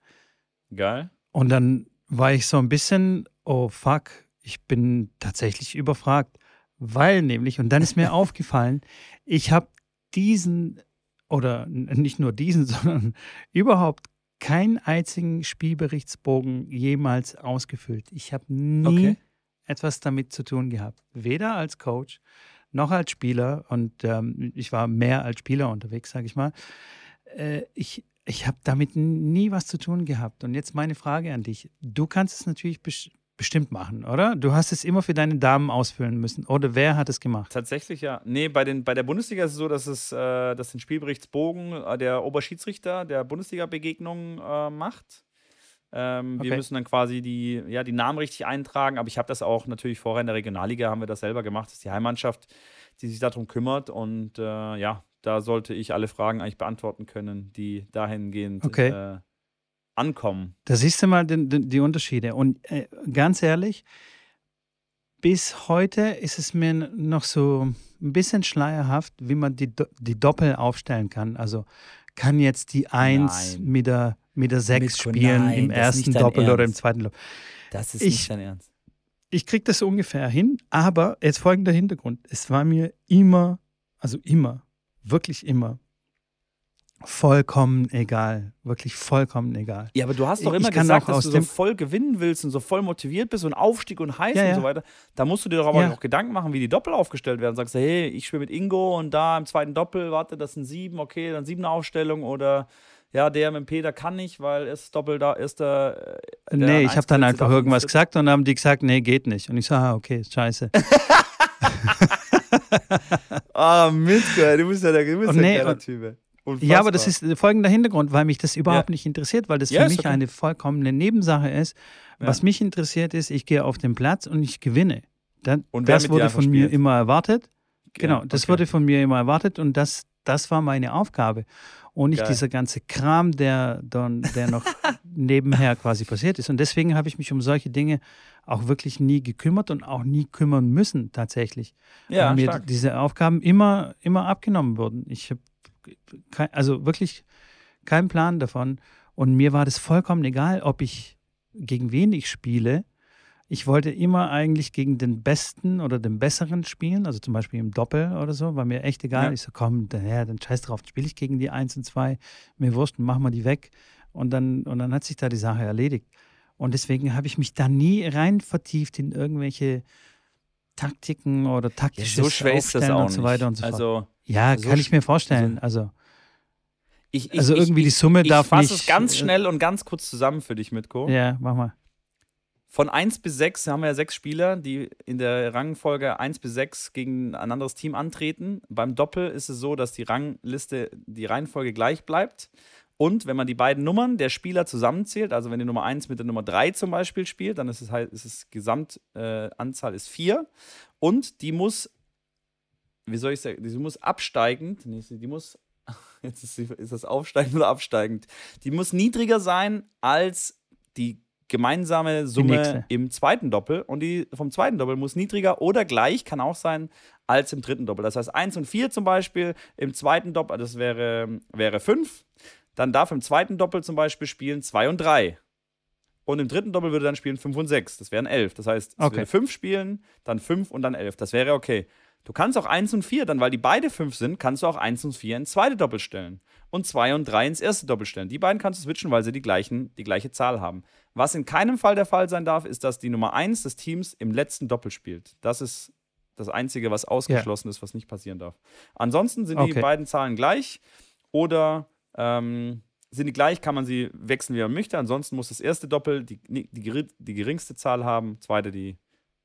Geil. Und dann war ich so ein bisschen, oh fuck, ich bin tatsächlich überfragt, weil nämlich, und dann ist mir aufgefallen, ich habe diesen oder nicht nur diesen, sondern überhaupt keinen einzigen Spielberichtsbogen jemals ausgefüllt. Ich habe nie okay. etwas damit zu tun gehabt. Weder als Coach noch als Spieler. Und ähm, ich war mehr als Spieler unterwegs, sage ich mal. Äh, ich ich habe damit nie was zu tun gehabt. Und jetzt meine Frage an dich. Du kannst es natürlich bestimmt machen, oder? Du hast es immer für deine Damen ausfüllen müssen. Oder wer hat es gemacht? Tatsächlich, ja. Nee, bei, den, bei der Bundesliga ist es so, dass es äh, dass den Spielberichtsbogen äh, der Oberschiedsrichter der Bundesliga-Begegnung äh, macht. Ähm, okay. Wir müssen dann quasi die, ja, die Namen richtig eintragen, aber ich habe das auch natürlich vorher in der Regionalliga, haben wir das selber gemacht. Das ist die Heimmannschaft, die sich darum kümmert. Und äh, ja, da sollte ich alle Fragen eigentlich beantworten können, die dahingehend okay. Ankommen. Da siehst du mal die, die Unterschiede. Und äh, ganz ehrlich, bis heute ist es mir noch so ein bisschen schleierhaft, wie man die, die Doppel aufstellen kann. Also kann jetzt die 1 mit der, mit der 6 spielen nein, im ersten Doppel Ernst. oder im zweiten Doppel. Das ist ich, nicht dein Ernst. Ich kriege das ungefähr hin, aber jetzt folgender Hintergrund. Es war mir immer, also immer, wirklich immer vollkommen egal. Wirklich vollkommen egal. Ja, aber du hast doch immer gesagt, dass du so voll gewinnen willst und so voll motiviert bist und Aufstieg und heiß ja, und so weiter. Da musst du dir doch aber ja. auch Gedanken machen, wie die Doppel aufgestellt werden. Sagst du, hey, ich spiele mit Ingo und da im zweiten Doppel, warte, das sind sieben, okay, dann sieben Aufstellung oder ja, der mit dem Peter kann nicht, weil es Doppel da ist der. der nee, ich habe dann einfach irgendwas gesagt und dann haben die gesagt, nee, geht nicht. Und ich so, ah, okay, scheiße. Ah, oh, Mitko, du bist ja der, du bist nee, der Typ. Unfassbar. Ja, aber das ist folgender Hintergrund, weil mich das überhaupt ja. nicht interessiert, weil das ja, für mich okay. eine vollkommene Nebensache ist. Ja. Was mich interessiert ist, ich gehe auf den Platz und ich gewinne. Dann, und das wurde von mir immer erwartet. Genau, das okay. wurde von mir immer erwartet und das, das war meine Aufgabe. Und nicht Geil. dieser ganze Kram, der, der noch nebenher quasi passiert ist. Und deswegen habe ich mich um solche Dinge auch wirklich nie gekümmert und auch nie kümmern müssen, tatsächlich. Ja, weil mir stark. diese Aufgaben immer, immer abgenommen wurden. Ich habe kein, also wirklich keinen Plan davon. Und mir war das vollkommen egal, ob ich gegen wen ich spiele. Ich wollte immer eigentlich gegen den Besten oder den Besseren spielen, also zum Beispiel im Doppel oder so, war mir echt egal. Ja. Ich so, komm, dann, ja, dann scheiß drauf, spiele ich gegen die 1 und 2, mir wurscht, machen wir die weg. Und dann, und dann hat sich da die Sache erledigt. Und deswegen habe ich mich da nie rein vertieft in irgendwelche Taktiken oder taktische ja, so schwer ist das auch und so weiter und so fort. Also, ja, so kann ich mir vorstellen. Also, also, ich, ich, also irgendwie ich, die Summe darf ich nicht. Ich fasse es ganz schnell und ganz kurz zusammen für dich, Mitko. Ja, mach mal. Von 1 bis 6 haben wir ja sechs Spieler, die in der Rangfolge 1 bis 6 gegen ein anderes Team antreten. Beim Doppel ist es so, dass die Rangliste, die Reihenfolge gleich bleibt. Und wenn man die beiden Nummern der Spieler zusammenzählt, also wenn die Nummer 1 mit der Nummer 3 zum Beispiel spielt, dann ist es halt, ist es Gesamtanzahl äh, ist 4. Und die muss, wie soll ich sagen, die muss absteigend, nee, die muss, jetzt ist, ist das aufsteigend oder absteigend, die muss niedriger sein als die gemeinsame Summe im zweiten Doppel und die vom zweiten Doppel muss niedriger oder gleich, kann auch sein, als im dritten Doppel. Das heißt 1 und 4 zum Beispiel, im zweiten Doppel, das wäre, wäre 5, dann darf im zweiten Doppel zum Beispiel spielen 2 und 3. Und im dritten Doppel würde dann spielen 5 und 6. Das wären 11. Das heißt, es Okay. würde 5 spielen, dann 5 und dann 11. Das wäre okay. Du kannst auch 1 und 4, dann weil die beide 5 sind, kannst du auch 1 und 4 ins zweite Doppel stellen. Und 2 und 3 ins erste Doppel stellen. Die beiden kannst du switchen, weil sie die, gleichen, die gleiche Zahl haben. Was in keinem Fall der Fall sein darf, ist, dass die Nummer 1 des Teams im letzten Doppel spielt. Das ist das Einzige, was ausgeschlossen ist, was nicht passieren darf. Ansonsten sind die Okay. beiden Zahlen gleich oder ähm, sind die gleich, kann man sie wechseln, wie man möchte. Ansonsten muss das erste Doppel die, die, die geringste Zahl haben, zweite die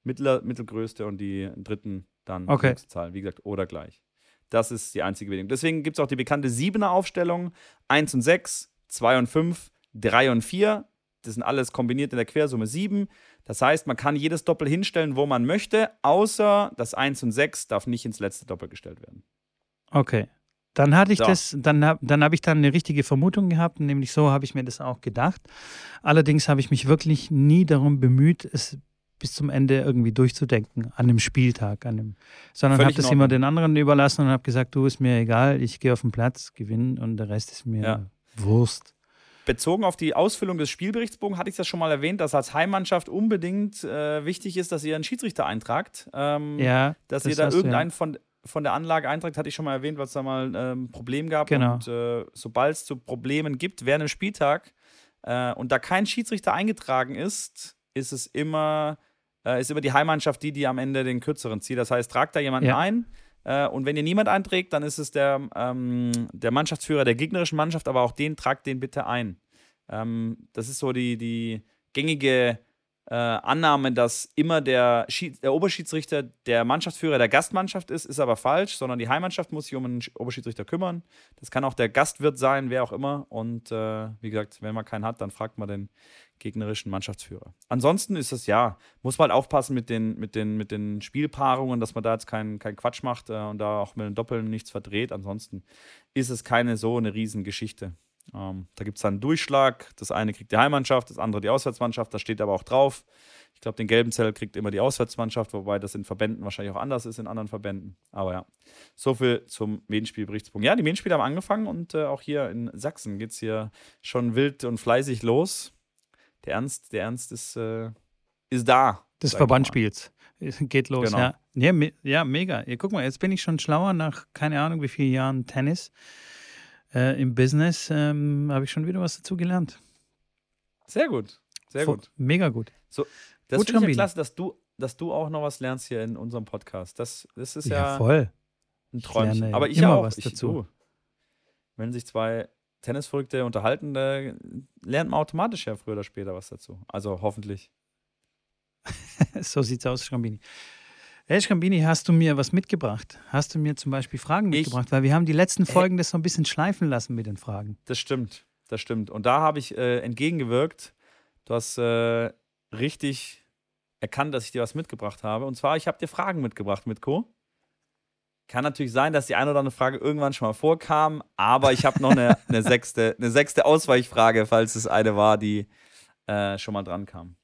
mittler, mittelgrößte und die dritten dann Okay. die Zahl. Wie gesagt, oder gleich. Das ist die einzige Bedingung. Deswegen gibt es auch die bekannte siebener Aufstellung: 1 und 6, 2 und 5, 3 und 4. Das sind alles kombiniert in der Quersumme 7. Das heißt, man kann jedes Doppel hinstellen, wo man möchte, außer das 1 und 6 darf nicht ins letzte Doppel gestellt werden. Okay. Dann hatte ich So. das, dann habe dann hab ich dann eine richtige Vermutung gehabt, nämlich so habe ich mir das auch gedacht. Allerdings habe ich mich wirklich nie darum bemüht, es bis zum Ende irgendwie durchzudenken, an dem Spieltag, an dem, sondern habe das immer den anderen überlassen und habe gesagt, du ist mir egal, ich gehe auf den Platz, gewinne und der Rest ist mir Ja. Wurst. Bezogen auf die Ausfüllung des Spielberichtsbogen hatte ich das schon mal erwähnt, dass als Heimmannschaft unbedingt äh, wichtig ist, dass ihr einen Schiedsrichter eintragt. Ähm, Ja, dass das ihr da hast du, ja. irgendeinen von, von der Anlage eintragt, hatte ich schon mal erwähnt, was da mal ähm, ein Problem gab. Genau. Und äh, sobald es zu Problemen gibt während dem Spieltag äh, und da kein Schiedsrichter eingetragen ist, ist es immer, äh, ist immer die Heimmannschaft die, die am Ende den kürzeren zieht. Das heißt, tragt da jemanden Ja. ein. Äh, und wenn ihr niemand einträgt, dann ist es der, ähm, der Mannschaftsführer der gegnerischen Mannschaft, aber auch den tragt den bitte ein. Ähm, das ist so die, die gängige äh, Annahme, dass immer der, Schied der Oberschiedsrichter der Mannschaftsführer der Gastmannschaft ist, ist aber falsch, sondern die Heimmannschaft muss sich um einen Sch- Oberschiedsrichter kümmern. Das kann auch der Gastwirt sein, wer auch immer. Und äh, wie gesagt, wenn man keinen hat, dann fragt man den gegnerischen Mannschaftsführer. Ansonsten ist es ja, muss man halt aufpassen mit den, mit den, mit den Spielpaarungen, dass man da jetzt keinen keinen Quatsch macht äh, und da auch mit den Doppeln nichts verdreht. Ansonsten ist es keine so eine Riesengeschichte. Ähm, da gibt es dann einen Durchschlag. Das eine kriegt die Heimmannschaft, das andere die Auswärtsmannschaft. Da steht aber auch drauf. Ich glaube, den gelben Zettel kriegt immer die Auswärtsmannschaft, wobei das in Verbänden wahrscheinlich auch anders ist, in anderen Verbänden. Aber ja, so viel zum Medienspielberichtspunkt. Ja, die Medienspiele haben angefangen und äh, auch hier in Sachsen geht es hier schon wild und fleißig los. Der Ernst, der Ernst ist, äh, ist da. des ich. Verbandsspiels. Es Geht los, Genau. ja. Ja, me ja, mega. Ja, guck mal, jetzt bin ich schon schlauer nach keine Ahnung wie vielen Jahren Tennis. Äh, Im Business ähm, habe ich schon wieder was dazu gelernt. Sehr gut. Sehr Vo- gut. Mega gut. Das Gut, finde ich ja klasse, dass du, dass du auch noch was lernst hier in unserem Podcast. Das, das ist ja, voll. ein Ich Träumchen. lerne Aber ich immer auch. was ich, dazu. Du, wenn sich zwei Tennisverrückte unterhalten, da lernt man automatisch ja früher oder später was dazu. Also hoffentlich. so sieht's aus, Schrambini. Hey, Schrambini, hast du mir was mitgebracht? Hast du mir zum Beispiel Fragen Ich- mitgebracht? Weil wir haben die letzten Folgen das so ein bisschen schleifen lassen mit den Fragen. Das stimmt. Das stimmt. Und da habe ich äh, entgegengewirkt. Du hast äh, richtig erkannt, dass ich dir was mitgebracht habe. Und zwar, ich habe dir Fragen mitgebracht, Mitko. Kann natürlich sein, dass die eine oder andere Frage irgendwann schon mal vorkam, aber ich habe noch eine, eine, sechste, eine sechste Ausweichfrage, falls es eine war, die äh, schon mal dran kam.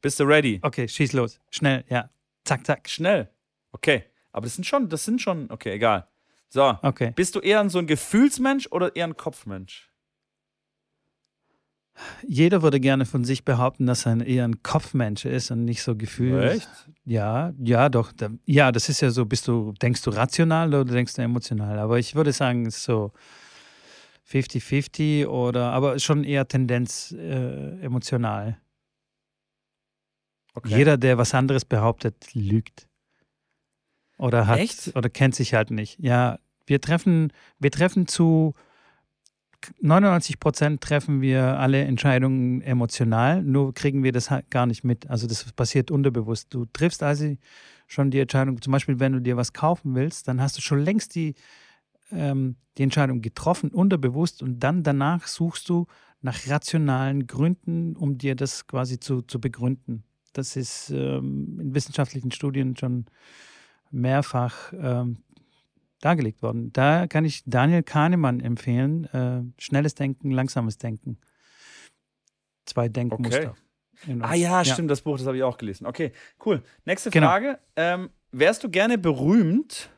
Bist du ready? Okay, schieß los. Schnell, ja. Zack, zack. Schnell. Okay. Aber das sind schon, das sind schon, okay, egal. So. Okay. Bist du eher so ein Gefühlsmensch oder eher ein Kopfmensch? Jeder würde gerne von sich behaupten, dass er eher ein Kopfmensch ist und nicht so Gefühl. Echt? Ja, ja, doch. Da, ja, das ist ja so, bist du, denkst du rational oder denkst du emotional? Aber ich würde sagen, es ist so 50-50 oder, aber schon eher Tendenz äh, emotional. Okay. Jeder, der was anderes behauptet, lügt. Oder hat Echt? oder kennt sich halt nicht. Ja, wir treffen, wir treffen zu 99 Prozent treffen wir alle Entscheidungen emotional, nur kriegen wir das halt gar nicht mit. Also das passiert unterbewusst. Du triffst also schon die Entscheidung, zum Beispiel wenn du dir was kaufen willst, dann hast du schon längst die, ähm, die Entscheidung getroffen, unterbewusst und dann danach suchst du nach rationalen Gründen, um dir das quasi zu, zu begründen. Das ist ähm, in wissenschaftlichen Studien schon mehrfach ähm, dargelegt worden. Da kann ich Daniel Kahnemann empfehlen. Äh, schnelles Denken, langsames Denken. Zwei Denkmuster. Okay. Ah ja, ja, stimmt, das Buch, das habe ich auch gelesen. Okay, cool. Nächste genau. Frage. Ähm, wärst du gerne berühmt?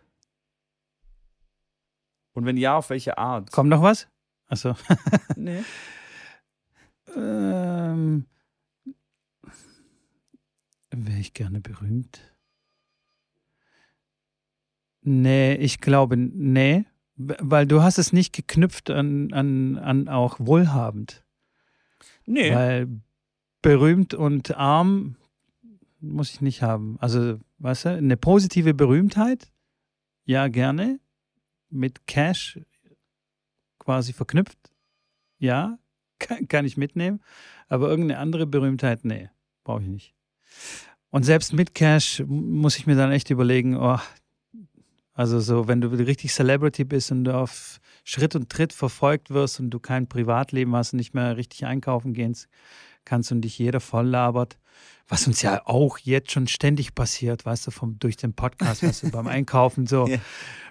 Und wenn ja, auf welche Art? Kommt noch was? Achso. nee. ähm, Wäre ich gerne berühmt? Nee, ich glaube, nee. Weil du hast es nicht geknüpft an, an, an auch wohlhabend. Nee. Weil berühmt und arm muss ich nicht haben. Also, weißt du, eine positive Berühmtheit, ja, gerne. Mit Cash quasi verknüpft, ja, kann, kann ich mitnehmen. Aber irgendeine andere Berühmtheit, nee, brauche ich nicht. Und selbst mit Cash muss ich mir dann echt überlegen, oh, also so, wenn du richtig Celebrity bist und du auf Schritt und Tritt verfolgt wirst und du kein Privatleben hast und nicht mehr richtig einkaufen gehen kannst und dich jeder voll labert, was uns ja auch jetzt schon ständig passiert, weißt du, vom, durch den Podcast, weißt du, beim Einkaufen so, ja.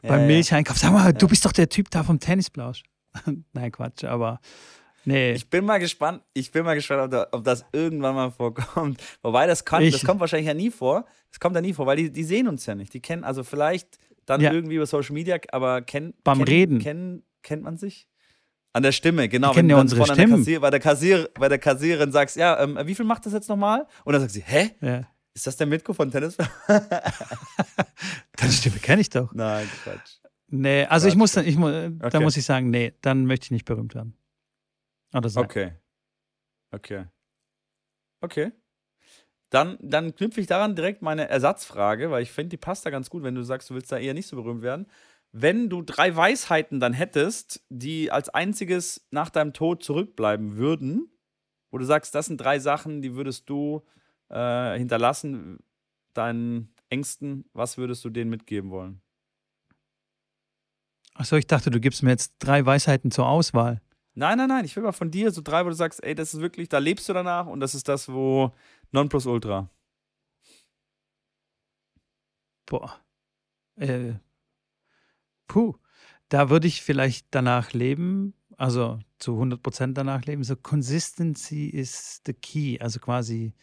beim ja, Milcheinkauf. Sag mal, ja. du bist doch der Typ da vom Tennisblausch. Nein, Quatsch, aber Nee. Ich bin mal gespannt, ich bin mal gespannt, ob, da, ob das irgendwann mal vorkommt. Wobei das kann, das kommt wahrscheinlich ja nie vor. Das kommt ja nie vor, weil die, die sehen uns ja nicht. Die kennen, also vielleicht dann ja. irgendwie über Social Media, aber kennt beim kenn, Reden kenn, kennt man sich? An der Stimme, genau. Die kennen ja unsere Stimmen. Kassier, bei, der Kassier, bei der Kassiererin sagst, ja, ähm, wie viel macht das jetzt nochmal? Und dann sagt sie, hä? Ja. Ist das der Mitko von Tennis? Deine Stimme kenne ich doch. Nein, Quatsch. Nee, also Quatsch. ich muss, ich, okay. da muss ich sagen, nee, dann möchte ich nicht berühmt werden. Oder sein. Okay. Okay. Okay. Dann, dann knüpfe ich daran direkt meine Ersatzfrage, weil ich finde, die passt da ganz gut, wenn du sagst, du willst da eher nicht so berühmt werden. Wenn du drei Weisheiten dann hättest, die als einziges nach deinem Tod zurückbleiben würden, wo du sagst, das sind drei Sachen, die würdest du äh, hinterlassen, deinen Ängsten, was würdest du denen mitgeben wollen? Achso, ich dachte, du gibst mir jetzt drei Weisheiten zur Auswahl. Nein, nein, nein. Ich will mal von dir so drei, wo du sagst, ey, das ist wirklich, da lebst du danach und das ist das, wo Nonplusultra. Boah. Äh, puh. Da würde ich vielleicht danach leben, also zu 100% danach leben. So Consistency is the key. Also quasi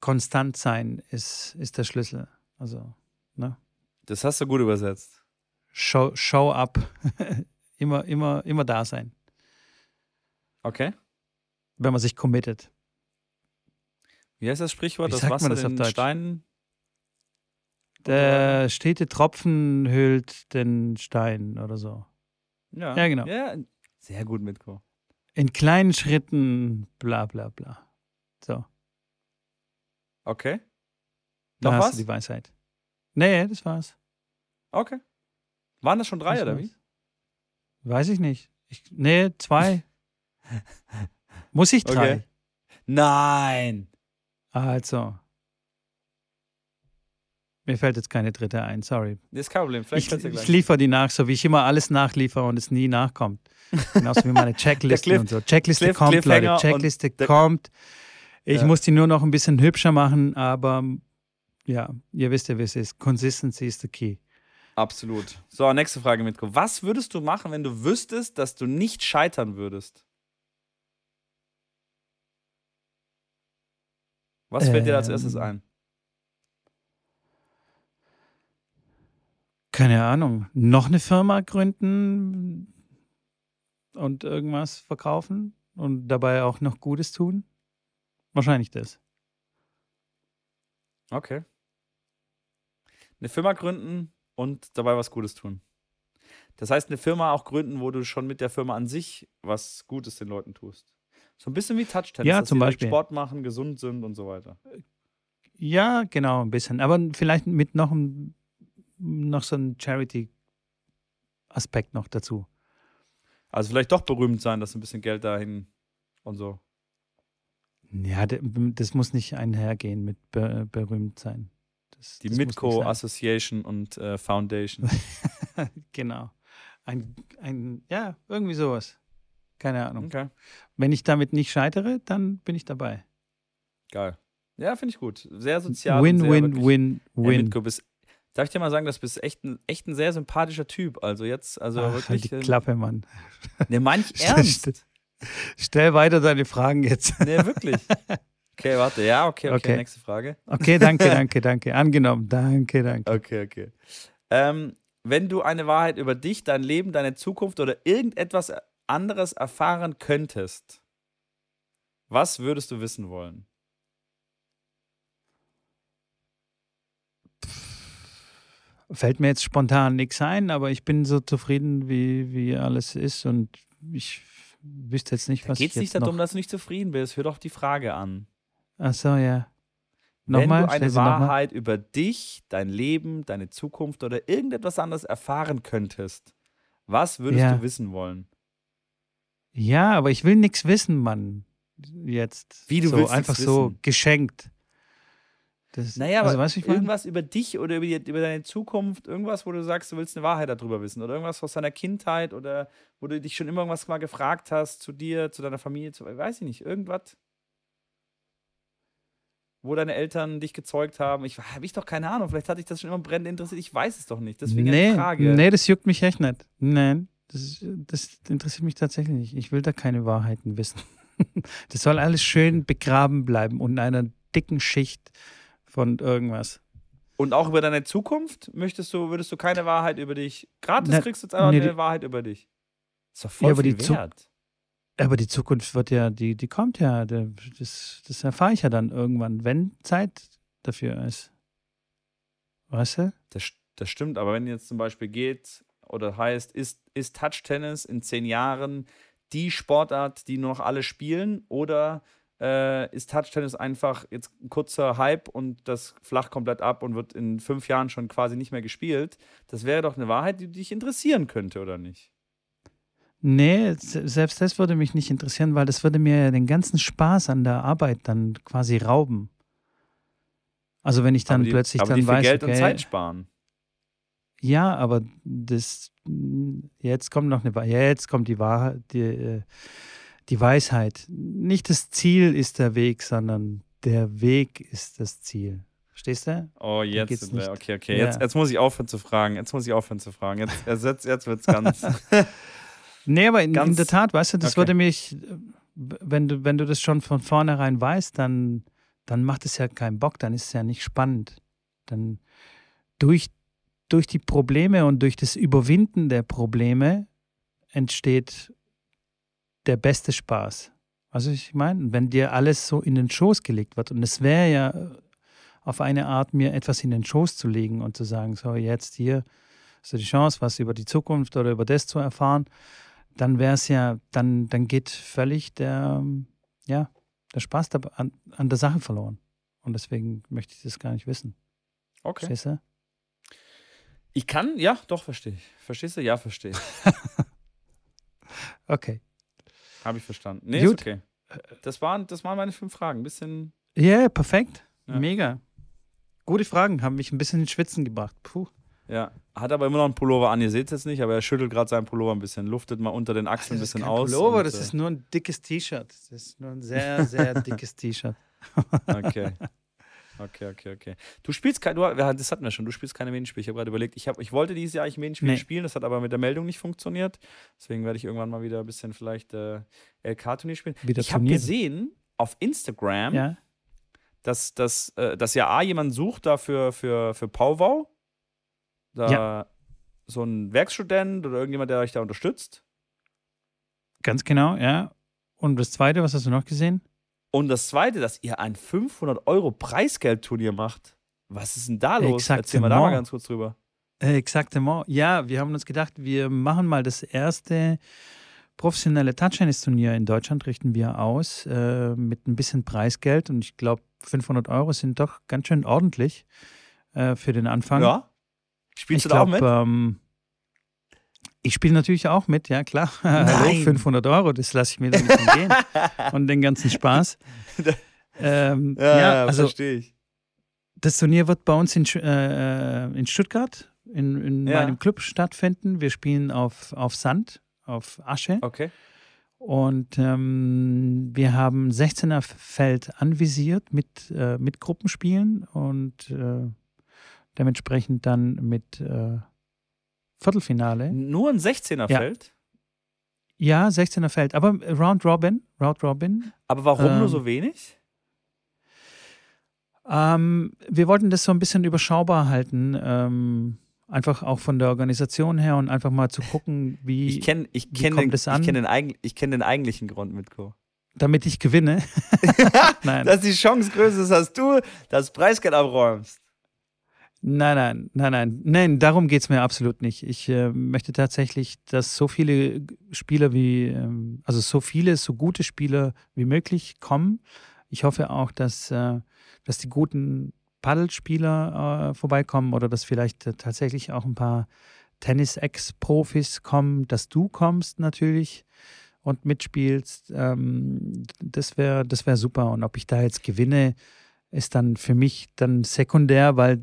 konstant sein ist, ist der Schlüssel. Also, ne? Das hast du gut übersetzt. Show, show up. immer, immer, immer da sein. Okay. Wenn man sich committet. Wie heißt das Sprichwort? Wie das Wasser das in Steinen? Der stete Tropfen hüllt den Stein oder so. Ja, ja genau. Ja, sehr gut, Mitko. In kleinen Schritten, bla bla bla. So. Okay. Noch da was? Hast du die Weisheit. Nee, das war's. Okay. Waren das schon drei das oder war's. wie? Weiß ich nicht. Ich, nee, zwei. Muss ich drei? Okay. Nein. Also. Mir fällt jetzt keine dritte ein, sorry. Das ist kein Problem. Vielleicht ich, ich liefere die nach, so wie ich immer alles nachliefere und es nie nachkommt. Genauso wie meine Checkliste und so. Checkliste Cliff, kommt, Leute. Checkliste kommt. Ich ja. muss die nur noch ein bisschen hübscher machen, aber ja, ihr wisst ja, wie es ist. Consistency is the key. Absolut. So, nächste Frage, Mitko. Was würdest du machen, wenn du wüsstest, dass du nicht scheitern würdest? Was fällt ähm, dir als erstes ein? Keine Ahnung. Noch eine Firma gründen und irgendwas verkaufen und dabei auch noch Gutes tun? Wahrscheinlich das. Okay. Eine Firma gründen, und dabei was Gutes tun. Das heißt, eine Firma auch gründen, wo du schon mit der Firma an sich was Gutes den Leuten tust. So ein bisschen wie Touch-Tennis, ja, zum Beispiel. Sport machen, gesund sind und so weiter. Ja, genau, ein bisschen. Aber vielleicht mit noch, noch so einem Charity-Aspekt noch dazu. Also vielleicht doch berühmt sein, dass ein bisschen Geld dahin und so. Ja, das muss nicht einhergehen mit ber berühmt sein. Das, Die Mitco Association und äh, Foundation. genau. Ein, ein, ja, irgendwie sowas. Keine Ahnung. Okay. Wenn ich damit nicht scheitere, dann bin ich dabei. Geil. Ja, finde ich gut. Sehr sozial. Win, sehr win, win, win. Bist, darf ich dir mal sagen, das bist echt ein, echt ein sehr sympathischer Typ. Also jetzt, also Ach, wirklich. Halt die ähm, Klappe, Mann. Ne, manch ernst. Stell weiter deine Fragen jetzt. Nee, wirklich. Okay, warte. Ja, okay, okay, okay. Nächste Frage. Okay, danke, danke, danke. Angenommen. Danke, danke. Okay, okay. Ähm, wenn du eine Wahrheit über dich, dein Leben, deine Zukunft oder irgendetwas anderes erfahren könntest, was würdest du wissen wollen? Fällt mir jetzt spontan nichts ein, aber ich bin so zufrieden, wie, wie alles ist und ich wüsste jetzt nicht, was Geht es nicht darum, dass du nicht zufrieden bist? Hör doch die Frage an. Ach so, ja. Nochmal, Wenn du eine Wahrheit über dich, dein Leben, deine Zukunft oder irgendetwas anderes erfahren könntest, was würdest ja. du wissen wollen? Ja, aber ich will nichts wissen, Mann. Jetzt. Wie du so, willst einfach so geschenkt. Das, naja, also, aber weißt, irgendwas über dich oder über, die, über, deine Zukunft, irgendwas, wo du sagst, du willst eine Wahrheit darüber wissen oder irgendwas aus deiner Kindheit oder wo du dich schon immer irgendwas mal gefragt hast zu dir, zu deiner Familie, zu, weiß ich nicht, irgendwas. Wo deine Eltern dich gezeugt haben. Ich habe ich doch keine Ahnung, vielleicht hatte ich das schon immer brennend interessiert, ich weiß es doch nicht. Deswegen nee, eine Frage. Nee, das juckt mich echt nicht. Nein, das, das interessiert mich tatsächlich nicht. Ich will da keine Wahrheiten wissen. Das soll alles schön begraben bleiben unter einer dicken Schicht von irgendwas. Und auch über deine Zukunft möchtest du, würdest du keine Wahrheit über dich. Gratis Na, kriegst du jetzt einfach nee, eine Wahrheit über dich. ist doch voll ja, aber viel die wert. aber die Zukunft wird ja, die, die kommt ja. Das, das erfahre ich ja dann irgendwann, wenn Zeit dafür ist. Weißt du? Das, das stimmt, aber wenn jetzt zum Beispiel geht oder heißt, ist, ist Touch-Tennis in zehn Jahren die Sportart, die noch alle spielen, oder äh, ist Touch-Tennis einfach jetzt ein kurzer Hype und das flacht komplett ab und wird in fünf Jahren schon quasi nicht mehr gespielt. Das wäre doch eine Wahrheit, die dich interessieren könnte, oder nicht? Nee, selbst das würde mich nicht interessieren, weil das würde mir den ganzen Spaß an der Arbeit dann quasi rauben. Also wenn ich dann die, plötzlich aber dann die weiß, Geld okay, und Zeit sparen. Ja, aber das jetzt kommt noch eine jetzt kommt die Wahrheit, die, äh, die Weisheit. Nicht das Ziel ist der Weg, sondern der Weg ist das Ziel. Verstehst du? Oh, jetzt sind wir. Okay, okay. Ja. Jetzt, jetzt muss ich aufhören zu fragen. Jetzt muss ich aufhören zu fragen. Jetzt, jetzt, jetzt wird es ganz. nee, aber in, in, der Tat, weißt du, das okay. würde mich, wenn du, wenn du das schon von vornherein weißt, dann, dann macht es ja keinen Bock, dann ist es ja nicht spannend. Dann durch, durch die Probleme und durch das Überwinden der Probleme entsteht der beste Spaß. Also ich meine, wenn dir alles so in den Schoß gelegt wird und es wäre ja äh, auf eine Art, mir etwas in den Schoß zu legen und zu sagen, so jetzt hier hast du die Chance, was über die Zukunft oder über das zu erfahren, dann wäre es ja, dann, dann geht völlig der, ja, der Spaß an, an der Sache verloren. Und deswegen möchte ich das gar nicht wissen. Okay. Verstehst du? Ich kann, ja, doch, verstehe ich. Verstehst du? Ja, verstehe ich. okay. Habe ich verstanden. Nee, Gut. ist okay. Das waren, das waren meine fünf Fragen. Ein bisschen. Ja, yeah, perfekt. Ja. Mega. Gute Fragen, haben mich ein bisschen ins Schwitzen gebracht. Puh. Ja, hat aber immer noch einen Pullover an. Ihr seht es jetzt nicht, aber er schüttelt gerade seinen Pullover ein bisschen, luftet mal unter den Achseln ein bisschen aus. Pullover, das äh, ist nur ein dickes T-Shirt. Das ist nur ein sehr, sehr dickes T-Shirt. okay. Okay, okay, okay. Du spielst kein, du, das hatten wir schon, du spielst keine Medienspiele. Ich habe gerade überlegt, ich, hab, ich wollte dieses Jahr eigentlich Medienspiele nee. spielen, das hat aber mit der Meldung nicht funktioniert. Deswegen werde ich irgendwann mal wieder ein bisschen vielleicht äh, LK-Turnier spielen. Wieder ich habe gesehen auf Instagram, ja. dass, dass, äh, dass ja A jemand sucht da für, für, für Powwow. Da ja. so ein Werkstudent oder irgendjemand, der euch da unterstützt. Ganz genau, ja. Und das zweite, was hast du noch gesehen? Und das Zweite, dass ihr ein 500 Euro Preisgeldturnier macht. Was ist denn da los? Exactement. Erzähl mal da mal ganz kurz drüber. Exaktement. Ja, wir haben uns gedacht, wir machen mal das erste professionelle Touchtennis-Turnier in Deutschland, richten wir aus äh, mit ein bisschen Preisgeld. Und ich glaube, 500 Euro sind doch ganz schön ordentlich äh, für den Anfang. Ja. Spielst ich du da glaub, auch mit? Ähm, Ich spiele natürlich auch mit, ja klar. Hallo, 500 Euro, das lasse ich mir dann entgehen. Und den ganzen Spaß. ähm, ja, ja, also, verstehe ich. Das Turnier wird bei uns in, äh, in Stuttgart in, in ja. meinem Club stattfinden. Wir spielen auf, auf Sand, auf Asche. Okay. Und ähm, wir haben 16er Feld anvisiert mit, äh, mit Gruppenspielen und äh, dementsprechend dann mit äh, Viertelfinale. Nur ein 16er Feld? Ja, 16er Feld, aber Round Robin, Round Robin. Aber warum ähm, nur so wenig? Ähm, wir wollten das so ein bisschen überschaubar halten. Ähm, Einfach auch von der Organisation her und einfach mal zu gucken, wie, ich kenn, ich kenn kommt den, es an. Ich kenne den, kenn den eigentlichen Grund, Mitko. Damit ich gewinne? nein. Dass die Chance größer ist, dass du das Preisgeld abräumst. Nein, nein, nein, nein. Nein, darum geht es mir absolut nicht. Ich äh, möchte tatsächlich, dass so viele Spieler wie, ähm, also so viele, so gute Spieler wie möglich kommen. Ich hoffe auch, dass, äh, dass die guten Paddelspieler äh, vorbeikommen oder dass vielleicht äh, tatsächlich auch ein paar Tennis-Ex-Profis kommen, dass du kommst natürlich und mitspielst. Ähm, das wäre das wär super. Und ob ich da jetzt gewinne, ist dann für mich dann sekundär, weil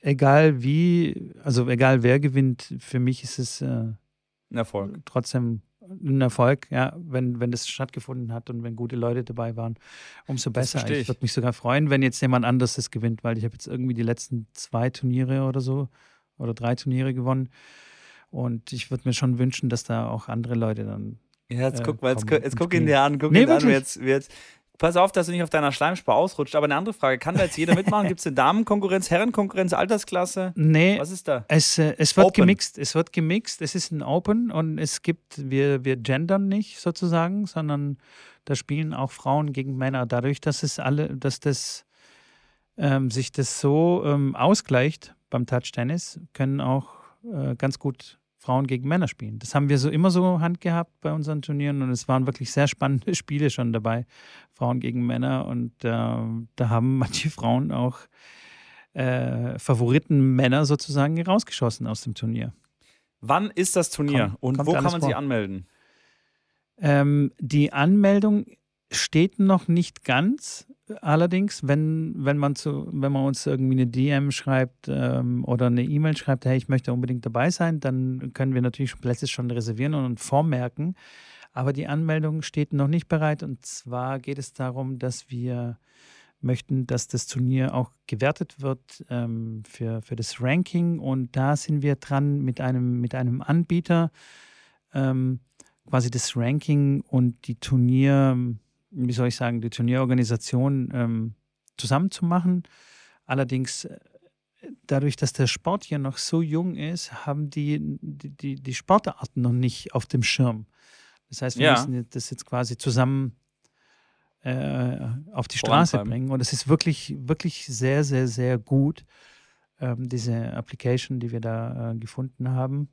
egal wie, also egal wer gewinnt, für mich ist es äh, ein Erfolg. Trotzdem ein Erfolg, ja, wenn, wenn das stattgefunden hat und wenn gute Leute dabei waren, umso besser. Ich, ich würde mich sogar freuen, wenn jetzt jemand anderes das gewinnt, weil ich habe jetzt irgendwie die letzten zwei Turniere oder so oder drei Turniere gewonnen. Und ich würde mir schon wünschen, dass da auch andere Leute dann. Ja, jetzt äh, guck mal, jetzt, jetzt guck ihn dir an, guck nee, ihn an, wie jetzt, wie jetzt, Pass auf, dass du nicht auf deiner Schleimspur ausrutscht. Aber eine andere Frage: Kann da jetzt jeder mitmachen? Gibt es eine Damenkonkurrenz, Herrenkonkurrenz, Altersklasse? Nee. Was ist da? Es, äh, es wird Open. gemixt. Es wird gemixt. Es ist ein Open und es gibt, wir, wir gendern nicht sozusagen, sondern da spielen auch Frauen gegen Männer. Dadurch, dass es alle, dass das ähm, sich das so ähm, ausgleicht beim Touch Tennis, können auch äh, ganz gut Frauen gegen Männer spielen. Das haben wir so immer so handgehabt bei unseren Turnieren und es waren wirklich sehr spannende Spiele schon dabei, Frauen gegen Männer und äh, da haben manche Frauen auch äh, Favoriten Männer sozusagen rausgeschossen aus dem Turnier. Wann ist das Turnier Komm, und wo kann man vor. sich anmelden? Ähm, die Anmeldung steht noch nicht ganz. Allerdings, wenn, wenn, man zu, wenn man uns irgendwie eine DM schreibt ähm, oder eine E-Mail schreibt, hey, ich möchte unbedingt dabei sein, dann können wir natürlich Plätze schon reservieren und vormerken. Aber die Anmeldung steht noch nicht bereit. Und zwar geht es darum, dass wir möchten, dass das Turnier auch gewertet wird ähm, für, für das Ranking. Und da sind wir dran mit einem, mit einem Anbieter, ähm, quasi das Ranking und die Turnier wie soll ich sagen, die Turnierorganisation ähm, zusammenzumachen. Allerdings, äh, dadurch, dass der Sport hier noch so jung ist, haben die die, die Sportarten noch nicht auf dem Schirm. Das heißt, wir ja. müssen das jetzt quasi zusammen äh, auf die Straße bringen. Und es ist wirklich, wirklich sehr, sehr, sehr gut, ähm, diese Application, die wir da äh, gefunden haben.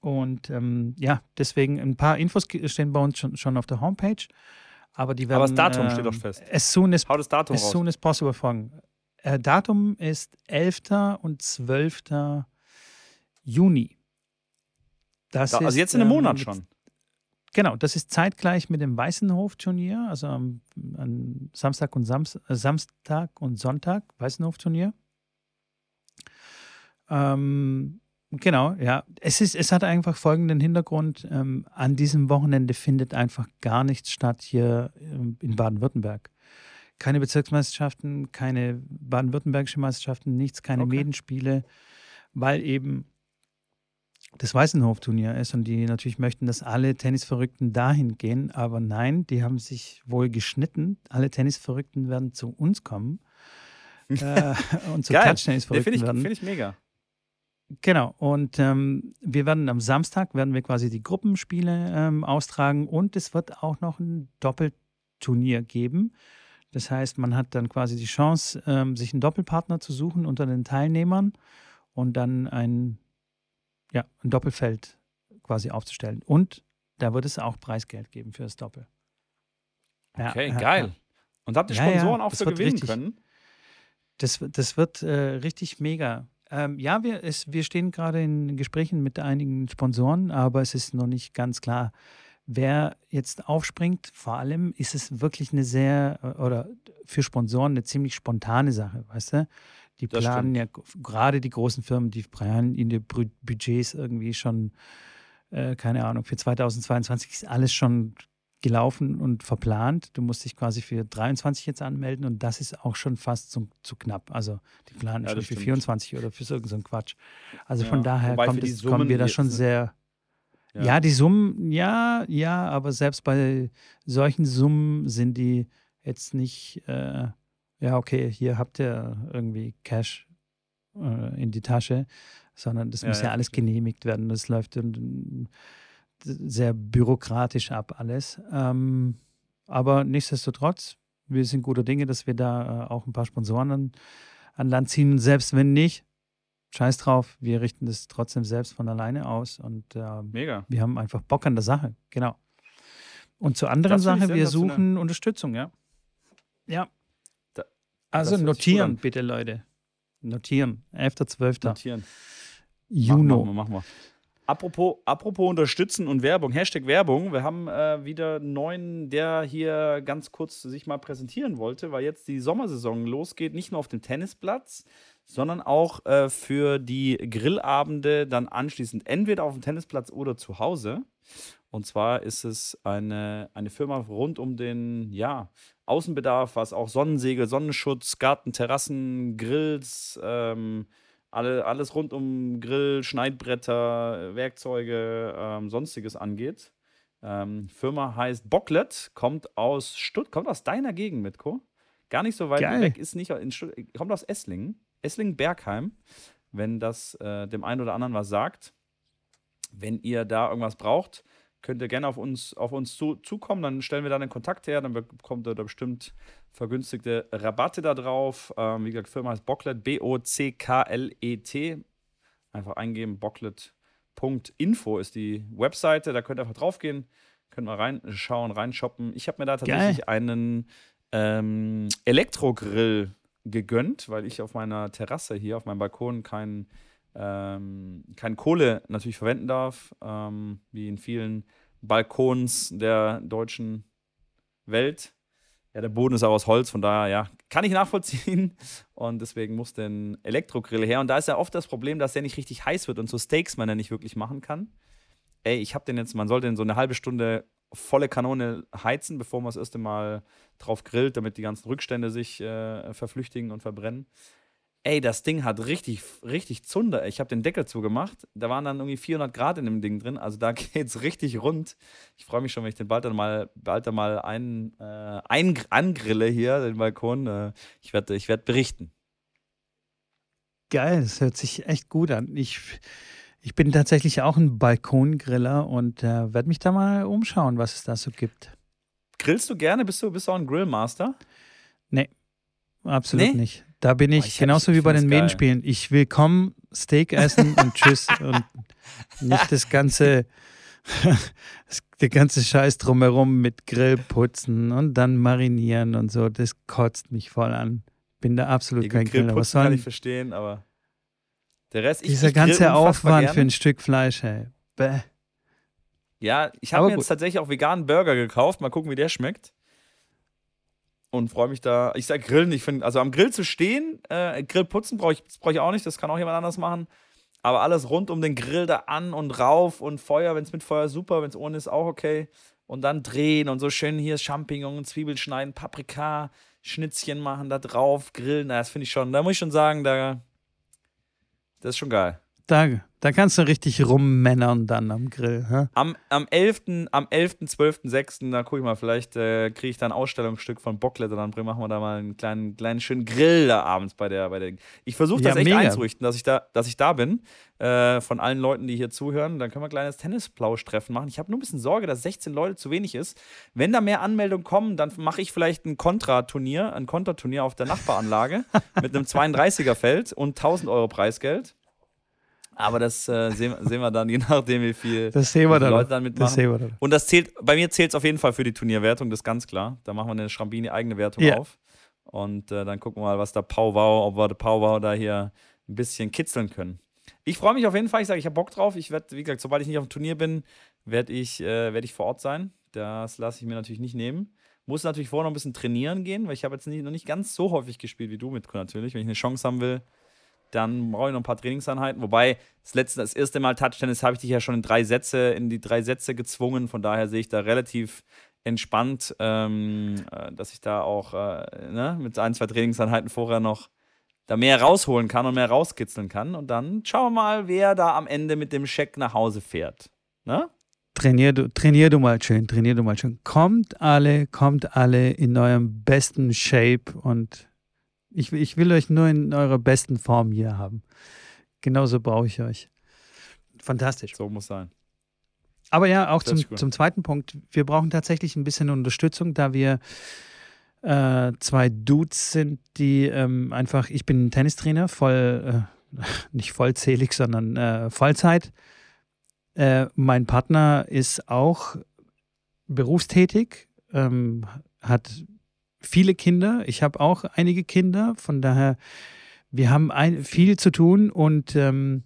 Und ähm, ja, deswegen ein paar Infos stehen bei uns schon, schon auf der Homepage. Aber die werden. Aber das Datum äh, steht doch ähm, fest. As soon as, Hau das Datum as raus. soon as possible folgen. Äh, Datum ist 11. und 12. Juni. Das da, also ist, jetzt in einem ähm, Monat schon. Genau, das ist zeitgleich mit dem Weißenhof-Turnier, also am, am Samstag, und Samst, äh, Samstag und Sonntag, Weißenhof-Turnier. Ähm, Genau, ja. Es, ist, es hat einfach folgenden Hintergrund. Ähm, an diesem Wochenende findet einfach gar nichts statt hier ähm, in Baden-Württemberg. Keine Bezirksmeisterschaften, keine baden-württembergische Meisterschaften, nichts, keine okay. Medenspiele, weil eben das Weißenhof-Turnier ist und die natürlich möchten, dass alle Tennisverrückten dahin gehen. Aber nein, die haben sich wohl geschnitten. Alle Tennisverrückten werden zu uns kommen äh, und zu Touch-Tennisverrückten werden. Finde ich mega. Genau, und ähm, wir werden am Samstag werden wir quasi die Gruppenspiele ähm, austragen und es wird auch noch ein Doppelturnier geben. Das heißt, man hat dann quasi die Chance, ähm, sich einen Doppelpartner zu suchen unter den Teilnehmern und dann ein, ja, ein Doppelfeld quasi aufzustellen. Und da wird es auch Preisgeld geben für das Doppel. Ja, okay, ja, geil. Und habt ihr Sponsoren auch für gewinnen richtig, können? Das, das wird äh, richtig mega. Ähm, ja, wir, es, wir stehen gerade in Gesprächen mit einigen Sponsoren, aber es ist noch nicht ganz klar, wer jetzt aufspringt. Vor allem ist es wirklich eine sehr, äh, oder für Sponsoren eine ziemlich spontane Sache, weißt du? Die Das planen stimmt. ja, gerade die großen Firmen, die planen in die Br- Budgets irgendwie schon, äh, keine Ahnung, für 2022 ist alles schon gelaufen und verplant. Du musst dich quasi für 23 jetzt anmelden und das ist auch schon fast zu, zu knapp. Also die planen Ja, schon für stimmt. 24 oder für irgendeinen so Quatsch. Also Ja, von daher kommt es, kommen wir da schon sind- sehr. Ja. Ja. die Summen, ja, ja, aber selbst bei solchen Summen sind die jetzt nicht, äh, ja, okay, hier habt ihr irgendwie Cash äh, in die Tasche, sondern das muss ja, alles genehmigt werden. Das läuft dann sehr bürokratisch ab alles. Ähm, aber nichtsdestotrotz, wir sind guter Dinge, dass wir da äh, auch ein paar Sponsoren an, an Land ziehen. Und selbst wenn nicht, scheiß drauf, wir richten das trotzdem selbst von alleine aus und ähm, Mega. wir haben einfach Bock an der Sache, genau. Und zur anderen Das Sache, wir suchen Unterstützung, ja. Ja. Da- also notieren, bitte, Leute. Notieren. 11.12. Notieren. Juno. Machen wir, machen wir. Apropos, apropos unterstützen und Werbung, Hashtag Werbung. Wir haben äh, wieder einen neuen, der hier ganz kurz sich mal präsentieren wollte, weil jetzt die Sommersaison losgeht, nicht nur auf dem Tennisplatz, sondern auch äh, für die Grillabende dann anschließend entweder auf dem Tennisplatz oder zu Hause. Und zwar ist es eine, eine Firma rund um den ja, Außenbedarf, was auch Sonnensegel, Sonnenschutz, Garten, Terrassen, Grills, ähm, alle, alles rund um Grill, Schneidbretter, Werkzeuge, ähm, sonstiges angeht. Ähm, Firma heißt Bocklet, kommt aus Stutt, kommt aus deiner Gegend, Mitko. Gar nicht so weit Geil. weg, ist nicht in Stutt, kommt aus Esslingen, Esslingen-Bergheim, wenn das äh, dem einen oder anderen was sagt. Wenn ihr da irgendwas braucht, könnt ihr gerne auf uns, auf uns zu, zukommen, dann stellen wir da den Kontakt her, dann bekommt ihr da bestimmt vergünstigte Rabatte da drauf. Ähm, wie gesagt, Firma heißt Bocklet, B-O-C-K-L-E-T. Einfach eingeben, bocklet.info ist die Webseite, da könnt ihr einfach draufgehen, könnt mal reinschauen, reinshoppen. Ich habe mir da tatsächlich einen ähm, Elektrogrill gegönnt, weil ich auf meiner Terrasse hier, auf meinem Balkon kein, ähm, kein Kohle natürlich verwenden darf, ähm, wie in vielen Balkons der deutschen Welt. Ja, der Boden ist auch aus Holz, von daher, ja, kann ich nachvollziehen. Und deswegen muss ein Elektrogrill her. Und da ist ja oft das Problem, dass der nicht richtig heiß wird und so Steaks man ja nicht wirklich machen kann. Ey, ich habe den jetzt, man sollte den so eine halbe Stunde volle Kanone heizen, bevor man das erste Mal drauf grillt, damit die ganzen Rückstände sich äh, verflüchtigen und verbrennen. Ey, das Ding hat richtig, richtig Zunder. Ich habe den Deckel zugemacht. Da waren dann irgendwie 400 Grad in dem Ding drin. Also da geht's richtig rund. Ich freue mich schon, wenn ich den bald dann mal, bald dann mal ein, äh, ein, angrille hier, den Balkon. Äh, ich werde ich werd berichten. Geil, das hört sich echt gut an. Ich, ich bin tatsächlich auch ein Balkongriller und äh, werde mich da mal umschauen, was es da so gibt. Grillst du gerne? Bist du, bist du auch ein Grillmaster? Absolut Nee? nicht. Da bin ich ich- genauso ich wie bei den geil. Medienspielen. Ich will kommen, Steak essen und tschüss. und nicht das ganze, der ganze Scheiß drumherum mit Grill putzen und dann marinieren und so. Das kotzt mich voll an. Bin da absolut kein Griller. Was Grillputzen kann soll ich verstehen, aber der Rest, ich, dieser ich grill ganze Aufwand für ein Stück Fleisch, ey. Bäh. Ja, ich habe mir gut. jetzt tatsächlich auch veganen Burger gekauft. Mal gucken, wie der schmeckt. Und freue mich da. Ich sag Grillen, ich finde, also am Grill zu stehen, äh, Grill putzen brauche ich, brauch ich auch nicht, das kann auch jemand anders machen. Aber alles rund um den Grill da an und rauf und Feuer, wenn es mit Feuer super, wenn es ohne ist, auch okay. Und dann drehen und so schön hier Champignons, Zwiebeln schneiden, Paprika, Schnitzchen machen da drauf, grillen. Na, das finde ich schon, da muss ich schon sagen, da, das ist schon geil. Da, da kannst du richtig rummännern dann am Grill. Hä? Am, am 11., am 11., 12., 6., da gucke ich mal, vielleicht äh, kriege ich da ein Ausstellungsstück von Bocklet und dann machen wir da mal einen kleinen, kleinen schönen Grill da abends bei der. Bei der ich versuche das Ja, echt mega. einzurichten, dass ich da, dass ich da bin. Äh, von allen Leuten, die hier zuhören. Dann können wir ein kleines Tennisplausch-Treffen machen. Ich habe nur ein bisschen Sorge, dass 16 Leute zu wenig ist. Wenn da mehr Anmeldungen kommen, dann mache ich vielleicht ein Kontraturnier, ein Konterturnier auf der Nachbaranlage mit einem 32er-Feld und 1000 Euro Preisgeld. Aber das äh, sehen, sehen wir dann, je nachdem, wie viel Das sehen wir dann. Leute dann Das mitmachen. sehen wir dann. Und das zählt, bei mir zählt es auf jeden Fall für die Turnierwertung, das ist ganz klar. Da machen wir eine Schrambini eigene Wertung Ja. auf. Und äh, dann gucken wir mal, was da Powwow, ob wir der Powwow da hier ein bisschen kitzeln können. Ich freue mich auf jeden Fall. Ich sage, ich habe Bock drauf. Ich werde, wie gesagt, sobald ich nicht auf dem Turnier bin, werde ich, äh, werd ich vor Ort sein. Das lasse ich mir natürlich nicht nehmen. Muss natürlich vorher noch ein bisschen trainieren gehen, weil ich habe jetzt nicht, noch nicht ganz so häufig gespielt wie du mit natürlich. Wenn ich eine Chance haben will, dann brauche ich noch ein paar Trainingseinheiten. Wobei, das letzte, das erste Mal Touchtennis habe ich dich ja schon in drei Sätze, in die drei Sätze gezwungen. Von daher sehe ich da relativ entspannt, ähm, äh, dass ich da auch äh, ne, mit ein, zwei Trainingseinheiten vorher noch da mehr rausholen kann und mehr rauskitzeln kann. Und dann schauen wir mal, wer da am Ende mit dem Scheck nach Hause fährt. Ne? Trainier du, trainier du mal schön, trainier du mal schön. Kommt alle, kommt alle in eurem besten Shape und ich, ich will euch nur in eurer besten Form hier haben. Genauso brauche ich euch. Fantastisch. So muss sein. Aber ja, auch zum, zum zweiten Punkt. Wir brauchen tatsächlich ein bisschen Unterstützung, da wir äh, zwei Dudes sind, die ähm, einfach, ich bin Tennistrainer, voll, äh, nicht vollzählig, sondern äh, Vollzeit. Äh, mein Partner ist auch berufstätig, ähm, hat viele Kinder. Ich habe auch einige Kinder, von daher, wir haben ein, viel zu tun und ähm,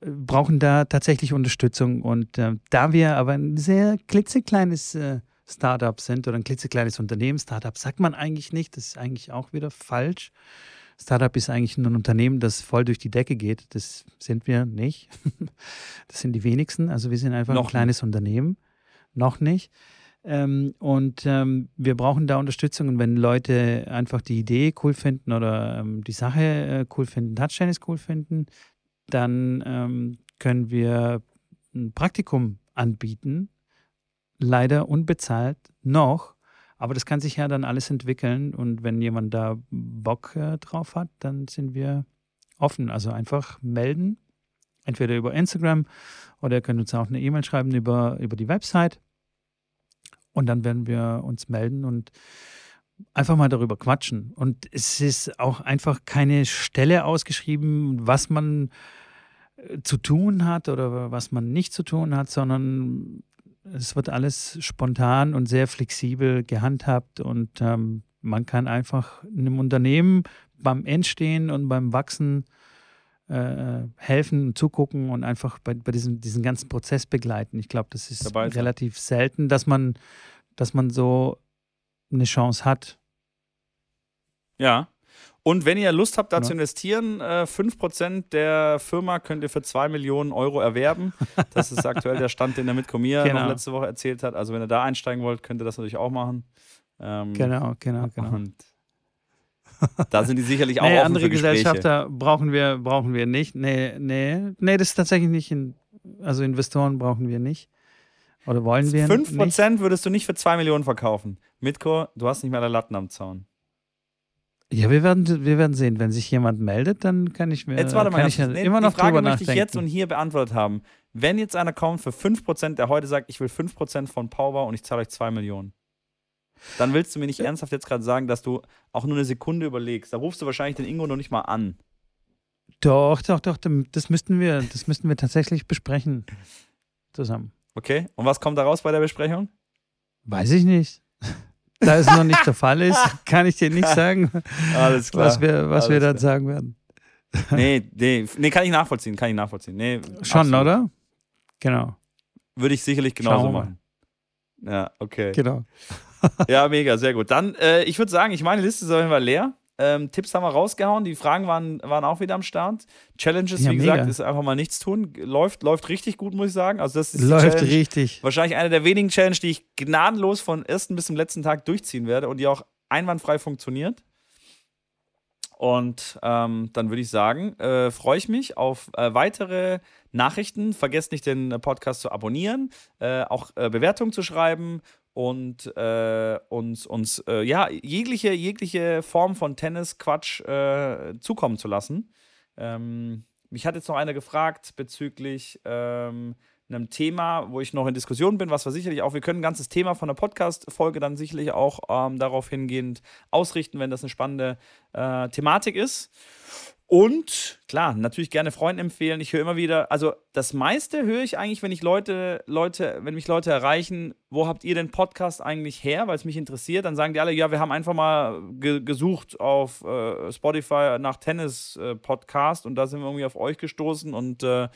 brauchen da tatsächlich Unterstützung. Und äh, da wir aber ein sehr klitzekleines äh, Startup sind oder ein klitzekleines Unternehmen, Startup sagt man eigentlich nicht, das ist eigentlich auch wieder falsch. Startup ist eigentlich nur ein Unternehmen, das voll durch die Decke geht. Das sind wir nicht. Das sind die wenigsten. Also wir sind einfach Noch ein kleines nicht. Unternehmen. Noch nicht. Ähm, und ähm, wir brauchen da Unterstützung. Und wenn Leute einfach die Idee cool finden oder ähm, die Sache äh, cool finden, Touchtennis cool finden, dann ähm, können wir ein Praktikum anbieten. Leider unbezahlt noch. Aber das kann sich ja dann alles entwickeln. Und wenn jemand da Bock äh, drauf hat, dann sind wir offen. Also einfach melden. Entweder über Instagram oder ihr könnt uns auch eine E-Mail schreiben über, über die Website. Und dann werden wir uns melden und einfach mal darüber quatschen. Und es ist auch einfach keine Stelle ausgeschrieben, was man äh, zu tun hat oder was man nicht zu tun hat, sondern es wird alles spontan und sehr flexibel gehandhabt und ähm, man kann einfach einem Unternehmen beim Entstehen und beim Wachsen äh, helfen, zugucken und einfach bei, bei diesem, diesen ganzen Prozess begleiten. Ich glaube, das ist relativ selten, dass man, dass man so eine Chance hat. Ja. Und wenn ihr Lust habt, da ja. zu investieren, äh, 5% der Firma könnt ihr für 2 Millionen Euro erwerben. Das ist aktuell der Stand, den der Mitko mir genau. letzte Woche erzählt hat. Also wenn ihr da einsteigen wollt, könnt ihr das natürlich auch machen. Ähm, genau, genau, genau. Und da sind die sicherlich auch nee, offen andere für Gesellschafter brauchen wir, brauchen wir nicht. Nee, nee, nee, das ist tatsächlich nicht, in, also Investoren brauchen wir nicht. Oder wollen wir 5% nicht? würdest du nicht für 2 Millionen verkaufen. Mitko, du hast nicht mehr der Latten am Zaun. Ja, wir werden, wir werden sehen. Wenn sich jemand meldet, dann kann ich mir jetzt warte mal, ich ja nee, immer noch die Frage möchte ich jetzt und hier beantwortet haben. Wenn jetzt einer kommt für 5%, der heute sagt, ich will 5% von Power und ich zahle euch 2 Millionen. Dann willst du mir nicht ernsthaft jetzt gerade sagen, dass du auch nur eine Sekunde überlegst. Da rufst du wahrscheinlich den Ingo noch nicht mal an. Doch, doch, doch. Das müssten wir, das müssten wir tatsächlich besprechen. Zusammen. Okay. Und was kommt da raus bei der Besprechung? Weiß ich nicht. Da es noch nicht der Fall ist, kann ich dir nicht sagen, Alles klar. was wir, was wir dann sagen werden. Nee, nee, nee, kann ich nachvollziehen, kann ich nachvollziehen. Nee, Schon, absolut. oder? Genau. Würde ich sicherlich genauso machen. Ja, okay. Genau. ja, mega, sehr gut. Dann, äh, ich würde sagen, ich meine Liste ist auf jeden Fall leer. Ähm, Tipps haben wir rausgehauen, die Fragen waren, waren auch wieder am Start. Challenges, ja, wie mega. gesagt, ist einfach mal nichts tun. Läuft, läuft richtig gut, muss ich sagen. Also das ist läuft richtig. Wahrscheinlich eine der wenigen Challenges, die ich gnadenlos von ersten bis zum letzten Tag durchziehen werde und die auch einwandfrei funktioniert. Und ähm, dann würde ich sagen, äh, freue ich mich auf äh, weitere Nachrichten. Vergesst nicht, den Podcast zu abonnieren, äh, auch äh, Bewertungen zu schreiben und äh, uns, uns äh, ja, jegliche, jegliche Form von Tennis-Quatsch zukommen zu lassen. Ähm, mich hat jetzt noch einer gefragt bezüglich ähm, einem Thema, wo ich noch in Diskussion bin, was wir sicherlich auch, wir können ein ganzes Thema von der Podcast-Folge dann sicherlich auch ähm, darauf hingehend ausrichten, wenn das eine spannende äh, Thematik ist. Und klar, natürlich gerne Freunden empfehlen. Ich höre immer wieder, also das meiste höre ich eigentlich, wenn ich Leute, Leute, wenn mich Leute erreichen, wo habt ihr den Podcast eigentlich her, weil es mich interessiert, dann sagen die alle, ja, wir haben einfach mal ge gesucht auf äh, Spotify nach Tennis-Podcast äh, und da sind wir irgendwie auf euch gestoßen und äh,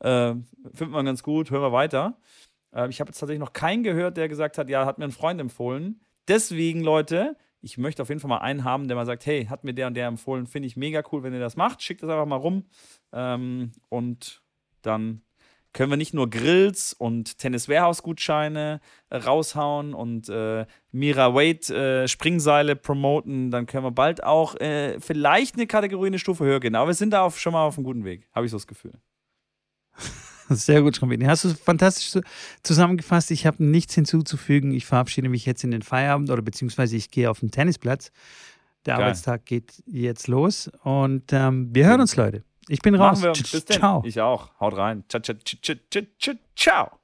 äh findet man ganz gut, hören wir weiter. Äh, ich habe jetzt tatsächlich noch keinen gehört, der gesagt hat, ja, hat mir ein Freund empfohlen. Deswegen, Leute, ich möchte auf jeden Fall mal einen haben, der mal sagt, hey, hat mir der und der empfohlen, finde ich mega cool, wenn ihr das macht. Schickt das einfach mal rum. Ähm, und dann können wir nicht nur Grills und Tennis Warehouse Gutscheine äh, raushauen und äh, Mira Wade äh, Springseile promoten, dann können wir bald auch äh, vielleicht eine Kategorie eine Stufe höher gehen. Aber wir sind da auf, schon mal auf einem guten Weg, habe ich so das Gefühl. Sehr gut, Schrambini. Hast du fantastisch zusammengefasst. Ich habe nichts hinzuzufügen. Ich verabschiede mich jetzt in den Feierabend oder beziehungsweise ich gehe auf den Tennisplatz. Der Geil. Arbeitstag geht jetzt los und ähm, wir hören uns, Leute. Ich bin raus. Bis Ciao. Ich auch. Haut rein. Ciao. ciao.